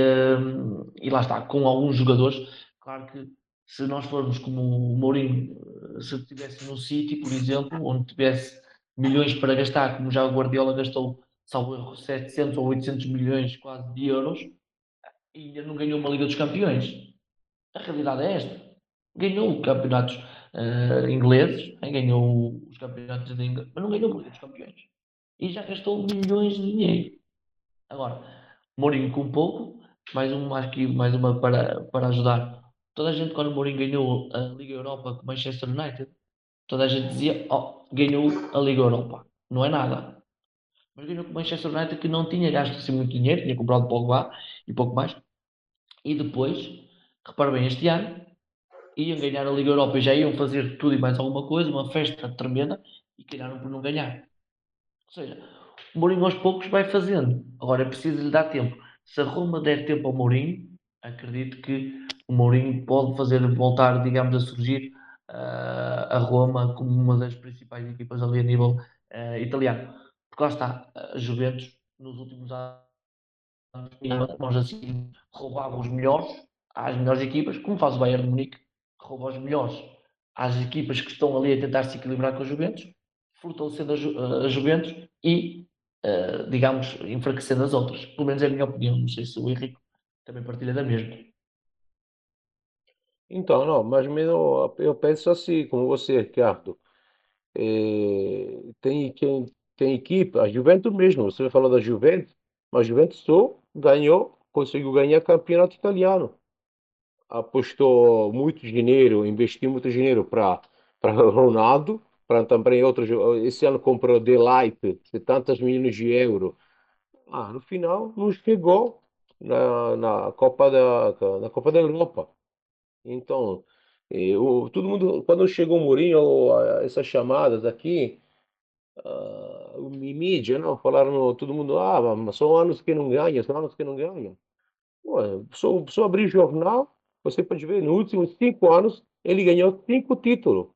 e lá está, com alguns jogadores Claro que se nós formos como o Mourinho, eh, se estivesse no City, por exemplo, onde tivesse milhões para gastar, como já o Guardiola gastou, salvo 700 ou 800 milhões quase de euros, e ainda não ganhou uma Liga dos Campeões. A realidade é esta. Ganhou campeonatos uh, ingleses, ganhou os campeonatos de Inglaterra, mas não ganhou uma Liga dos Campeões. E já gastou milhões de dinheiro. Agora, Mourinho com pouco, mais uma aqui, mais uma para, para ajudar Toda a gente, quando o Mourinho ganhou a Liga Europa com Manchester United, toda a gente dizia: Oh, ganhou a Liga Europa. Não é nada. Mas ganhou com Manchester United que não tinha gasto assim muito dinheiro, tinha comprado Pogba e pouco mais. E depois, repara bem, este ano iam ganhar a Liga Europa e já iam fazer tudo e mais alguma coisa, uma festa tremenda, e calharam por não ganhar. Ou seja, o Mourinho aos poucos vai fazendo. Agora é preciso lhe dar tempo. Se a Roma der tempo ao Mourinho, acredito que o Mourinho pode fazer voltar, digamos, a surgir uh, a Roma como uma das principais equipas ali a nível uh, italiano. Porque lá está, a Juventus nos últimos anos, vamos assim, roubava os melhores às melhores equipas, como faz o Bayern de Munique, rouba os melhores às equipas que estão ali a tentar se equilibrar com a Juventus, fortalecendo a, Ju a Juventus e, uh, digamos, enfraquecendo as outras. Pelo menos é a minha opinião. Não sei se o Henrique também partilha da mesma. Então, não, mas mesmo eu penso assim, como você, Ricardo. É, tem, quem, tem equipe, a Juventus mesmo, você falou da Juventus, mas a Juventus só ganhou, conseguiu ganhar campeonato italiano. Apostou muito dinheiro, investiu muito dinheiro para Ronaldo, para também outros. Esse ano comprou Delight, 70 milhões de euros. Ah, no final não chegou na, na Copa da na Copa da Europa. Então, eu, todo mundo, quando chegou o Mourinho, essas chamadas aqui, uh, mídia, não, falaram, todo mundo, ah, mas são anos que não ganha, são anos que não ganha. Ué, só, só abrir jornal, você pode ver, nos últimos cinco anos, ele ganhou cinco títulos.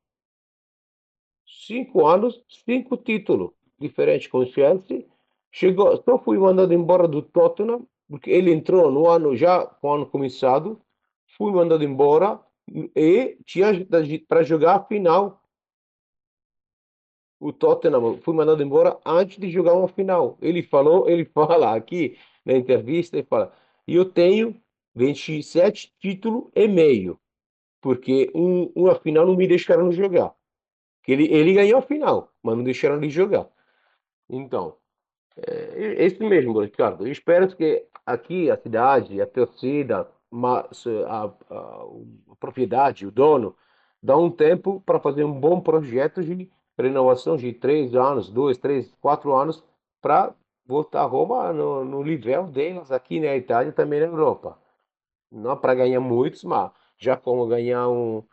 Cinco anos, cinco títulos diferentes com o Chelsea. Chegou, só fui mandado embora do Tottenham, porque ele entrou no ano já com o ano começado, fui mandado embora e tinha para jogar a final. O Tottenham fui mandado embora antes de jogar uma final. Ele falou, ele fala aqui na entrevista, ele fala: "Eu tenho 27 títulos e meio, porque um, uma final não me deixaram jogar. Ele, ele ganhou a final, mas não deixaram ele jogar. Então, é, é isso mesmo, Ricardo. Eu espero que aqui a cidade, a torcida, mas a, a, a propriedade, o dono, dá um tempo para fazer um bom projeto de renovação de três anos, dois, três, quatro anos, para voltar a Roma no, no nível deles aqui na Itália também na Europa. Não para ganhar muitos, mas já como ganhar um,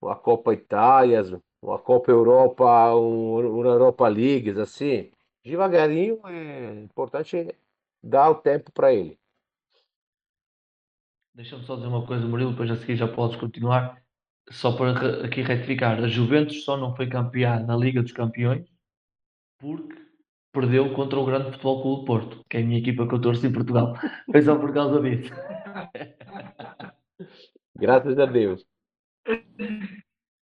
uma Copa Itália, uma Copa Europa, um, uma Europa League, assim, devagarinho é importante dar o tempo para ele. Deixa-me só dizer uma coisa, Murilo, depois a seguir já podes continuar. Só para aqui retificar, a Juventus só não foi campeã na Liga dos Campeões porque perdeu contra o Grande Futebol Clube Porto, que é a minha equipa que eu torço em Portugal. Foi só por causa disso. Graças a Deus.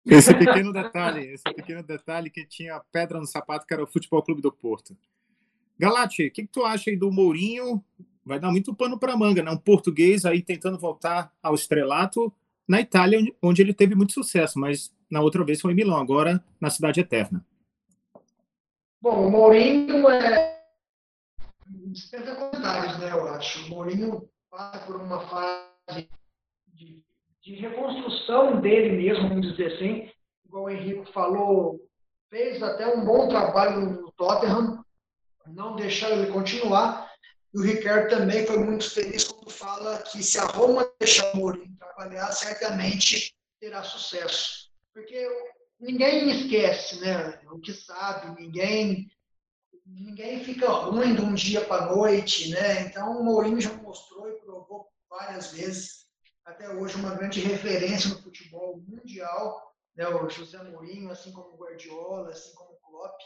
Esse pequeno detalhe, esse pequeno detalhe que tinha pedra no sapato, que era o Futebol Clube do Porto. Galate, o que, que, tu acha aí do Mourinho vai dar muito pano para manga, né? Um português aí tentando voltar ao estrelato na Itália, onde ele teve muito sucesso, mas na outra vez foi em Milão, agora na Cidade Eterna. Bom, o Mourinho é comentários, né? Eu acho. O Mourinho passa por uma fase de, de reconstrução dele mesmo, vamos dizer assim. Igual o Henrique falou, fez até um bom trabalho no Tottenham, não deixaram ele continuar, e o Ricardo também foi muito feliz quando fala que se a Roma deixar o Mourinho trabalhar, certamente terá sucesso. Porque ninguém esquece né, o que sabe, ninguém ninguém fica ruim de um dia para a noite. Né? Então, o Mourinho já mostrou e provou várias vezes, até hoje, uma grande referência no futebol mundial. Né? O José Mourinho, assim como o Guardiola, assim como o Klopp.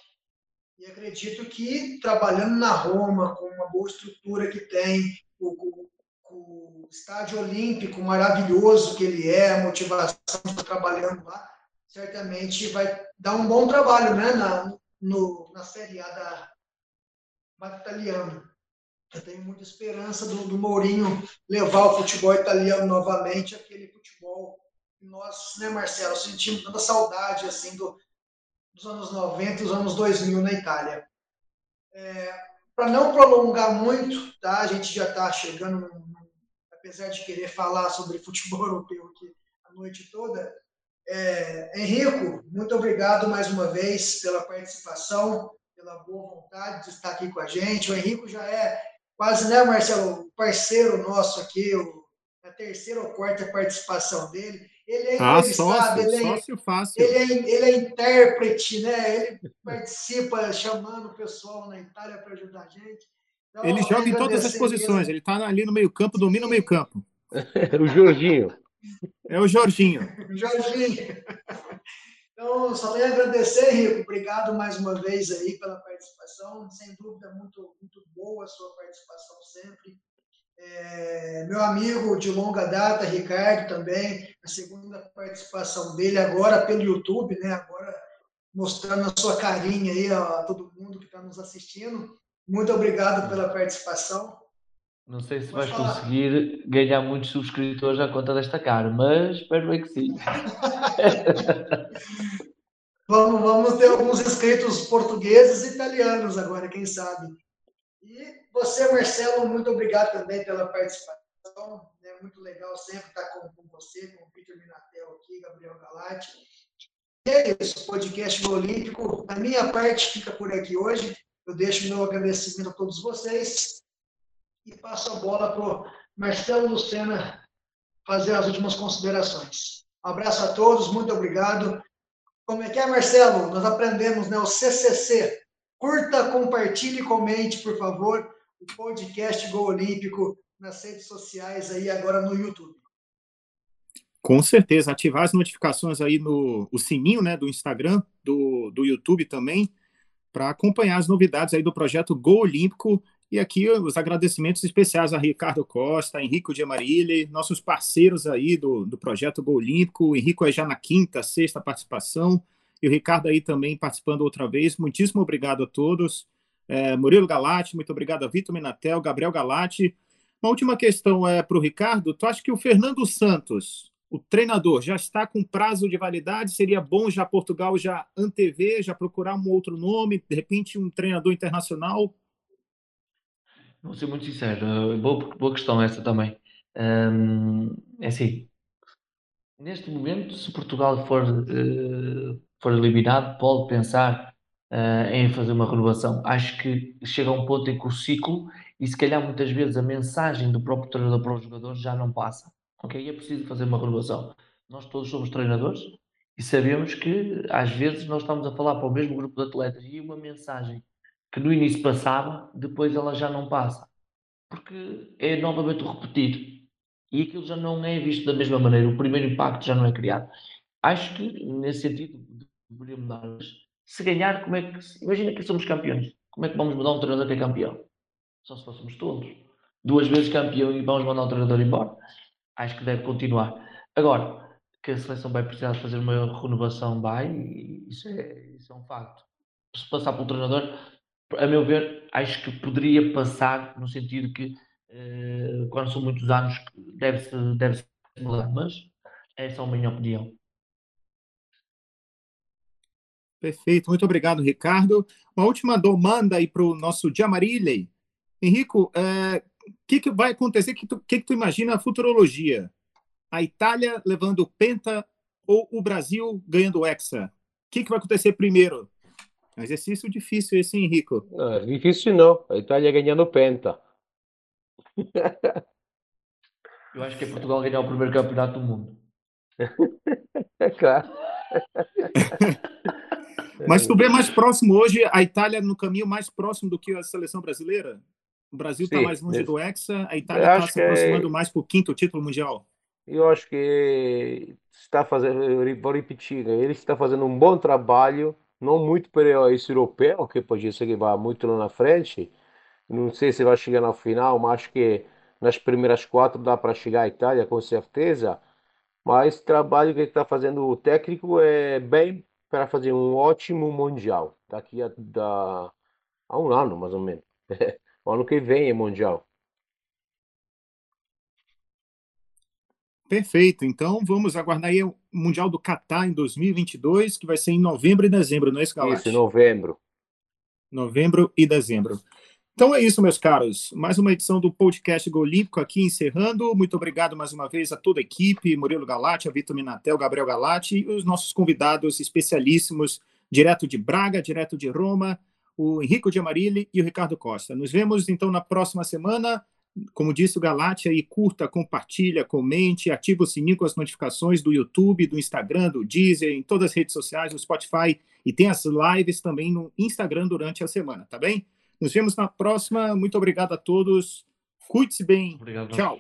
E acredito que trabalhando na Roma, com uma boa estrutura que tem, o, o, o estádio olímpico maravilhoso que ele é, a motivação de trabalhando lá, certamente vai dar um bom trabalho né, na, no, na Série A da, da italiana. Eu tenho muita esperança do, do Mourinho levar o futebol italiano novamente, aquele futebol que nós, né, Marcelo, sentimos tanta saudade assim do, dos anos 90 e dos anos 2000 na Itália. É, Para não prolongar muito, tá? a gente já está chegando, apesar de querer falar sobre futebol europeu aqui a noite toda. É, Henrico, muito obrigado mais uma vez pela participação, pela boa vontade de estar aqui com a gente. O Henrico já é quase, né, Marcelo, parceiro nosso aqui, o, a terceira ou quarta participação dele. Ele é ah, entrevistado, ele, é, sócio fácil. Ele, é, ele é intérprete, né? Ele participa chamando o pessoal na Itália para ajudar a gente. Então, ele joga em todas as posições, mesmo. ele está ali no meio-campo, domina o meio-campo. o Jorginho. É o Jorginho. Jorginho. Então, só tenho a agradecer, Rico. Obrigado mais uma vez aí pela participação. Sem dúvida, muito, muito boa a sua participação sempre. É, meu amigo de longa data, Ricardo, também, a segunda participação dele agora pelo YouTube, né? Agora mostrando a sua carinha aí a todo mundo que está nos assistindo. Muito obrigado pela participação. Não sei se vais conseguir ganhar muitos subscritores à conta desta cara, mas espero bem que sim. vamos, vamos ter alguns inscritos portugueses e italianos agora, quem sabe. E você, Marcelo, muito obrigado também pela participação. É muito legal sempre estar com, com você, com o Peter Minatel aqui, Gabriel Galati. E é isso, podcast Olímpico. A minha parte fica por aqui hoje. Eu deixo meu agradecimento a todos vocês e passo a bola para o Marcelo Lucena fazer as últimas considerações. Um abraço a todos, muito obrigado. Como é que é, Marcelo? Nós aprendemos né, o CCC. Curta, compartilhe comente, por favor, o podcast Gol Olímpico nas redes sociais aí agora no YouTube. Com certeza, ativar as notificações aí no o sininho, né, do Instagram, do, do YouTube também, para acompanhar as novidades aí do projeto Gol Olímpico. E aqui os agradecimentos especiais a Ricardo Costa, Henrico de Amarilli, nossos parceiros aí do, do projeto Gol Olímpico. O Henrico é já na quinta, sexta participação, e o Ricardo aí também participando outra vez. Muitíssimo obrigado a todos. É, Murilo Galati, muito obrigado a Vitor Minatel, Gabriel Galati. Uma última questão é para o Ricardo. Tu acha que o Fernando Santos, o treinador, já está com prazo de validade? Seria bom já Portugal já antever, já procurar um outro nome, de repente um treinador internacional? Vou ser muito sincero, boa, boa questão essa também. É assim, neste momento, se Portugal for, uh, for eliminado, pode pensar uh, em fazer uma renovação. Acho que chega a um ponto em que o ciclo, e se calhar muitas vezes a mensagem do próprio treinador para os jogadores já não passa. Ok? É preciso fazer uma renovação. Nós todos somos treinadores e sabemos que às vezes nós estamos a falar para o mesmo grupo de atletas e uma mensagem que no início passava, depois ela já não passa. Porque é novamente repetido. E aquilo já não é visto da mesma maneira. O primeiro impacto já não é criado. Acho que, nesse sentido, deveria mudar. Se ganhar, como é que. Imagina que somos campeões. Como é que vamos mudar um treinador que é campeão? Só se fôssemos todos. Duas vezes campeão e vamos mandar o treinador embora. Acho que deve continuar. Agora, que a seleção vai precisar de fazer uma renovação, vai, isso é, isso é um facto. Se passar pelo treinador, a meu ver, acho que poderia passar no sentido que, uh, quando são muitos anos, deve-se deve mudar, mas essa é a minha opinião. Perfeito, muito obrigado, Ricardo. Uma última demanda aí para o nosso Diamarilei. Henrico, o é, que, que vai acontecer? O que, que, que tu imagina a futurologia? A Itália levando o Penta ou o Brasil ganhando o Hexa? O que, que vai acontecer primeiro? Um exercício difícil esse, Henrico. Não, é difícil não. A Itália ganhando Penta. Eu acho que é Portugal ganhar o primeiro campeonato do mundo. É claro. Mas tu vê mais próximo hoje a Itália no caminho mais próximo do que a seleção brasileira? O Brasil está mais longe do Hexa, a Itália está se aproximando é... mais para o quinto título mundial. Eu acho que está fazendo, vou repetir, né? ele está fazendo um bom trabalho não muito para esse europeu, que pode ser que vá muito lá na frente. Não sei se vai chegar na final, mas acho que nas primeiras quatro dá para chegar à Itália, com certeza. Mas o trabalho que está fazendo o técnico é bem para fazer um ótimo Mundial. Daqui a, da, a um ano, mais ou menos. o ano que vem é Mundial. Perfeito. Então vamos aguardar aí o Mundial do Catar em 2022, que vai ser em novembro e dezembro, não é isso, Galate? Isso, novembro. Novembro e dezembro. Então é isso, meus caros. Mais uma edição do podcast Go Olímpico aqui encerrando. Muito obrigado mais uma vez a toda a equipe, Murilo Galati, a Vitor Minatel, Gabriel Galati e os nossos convidados especialíssimos, direto de Braga, direto de Roma, o Henrico de Amarilli e o Ricardo Costa. Nos vemos então na próxima semana como disse o Galate, aí curta, compartilha, comente, ativa o sininho com as notificações do YouTube, do Instagram, do Deezer, em todas as redes sociais, do Spotify e tem as lives também no Instagram durante a semana, tá bem? Nos vemos na próxima. Muito obrigado a todos. Cuide-se bem. Obrigado. Tchau.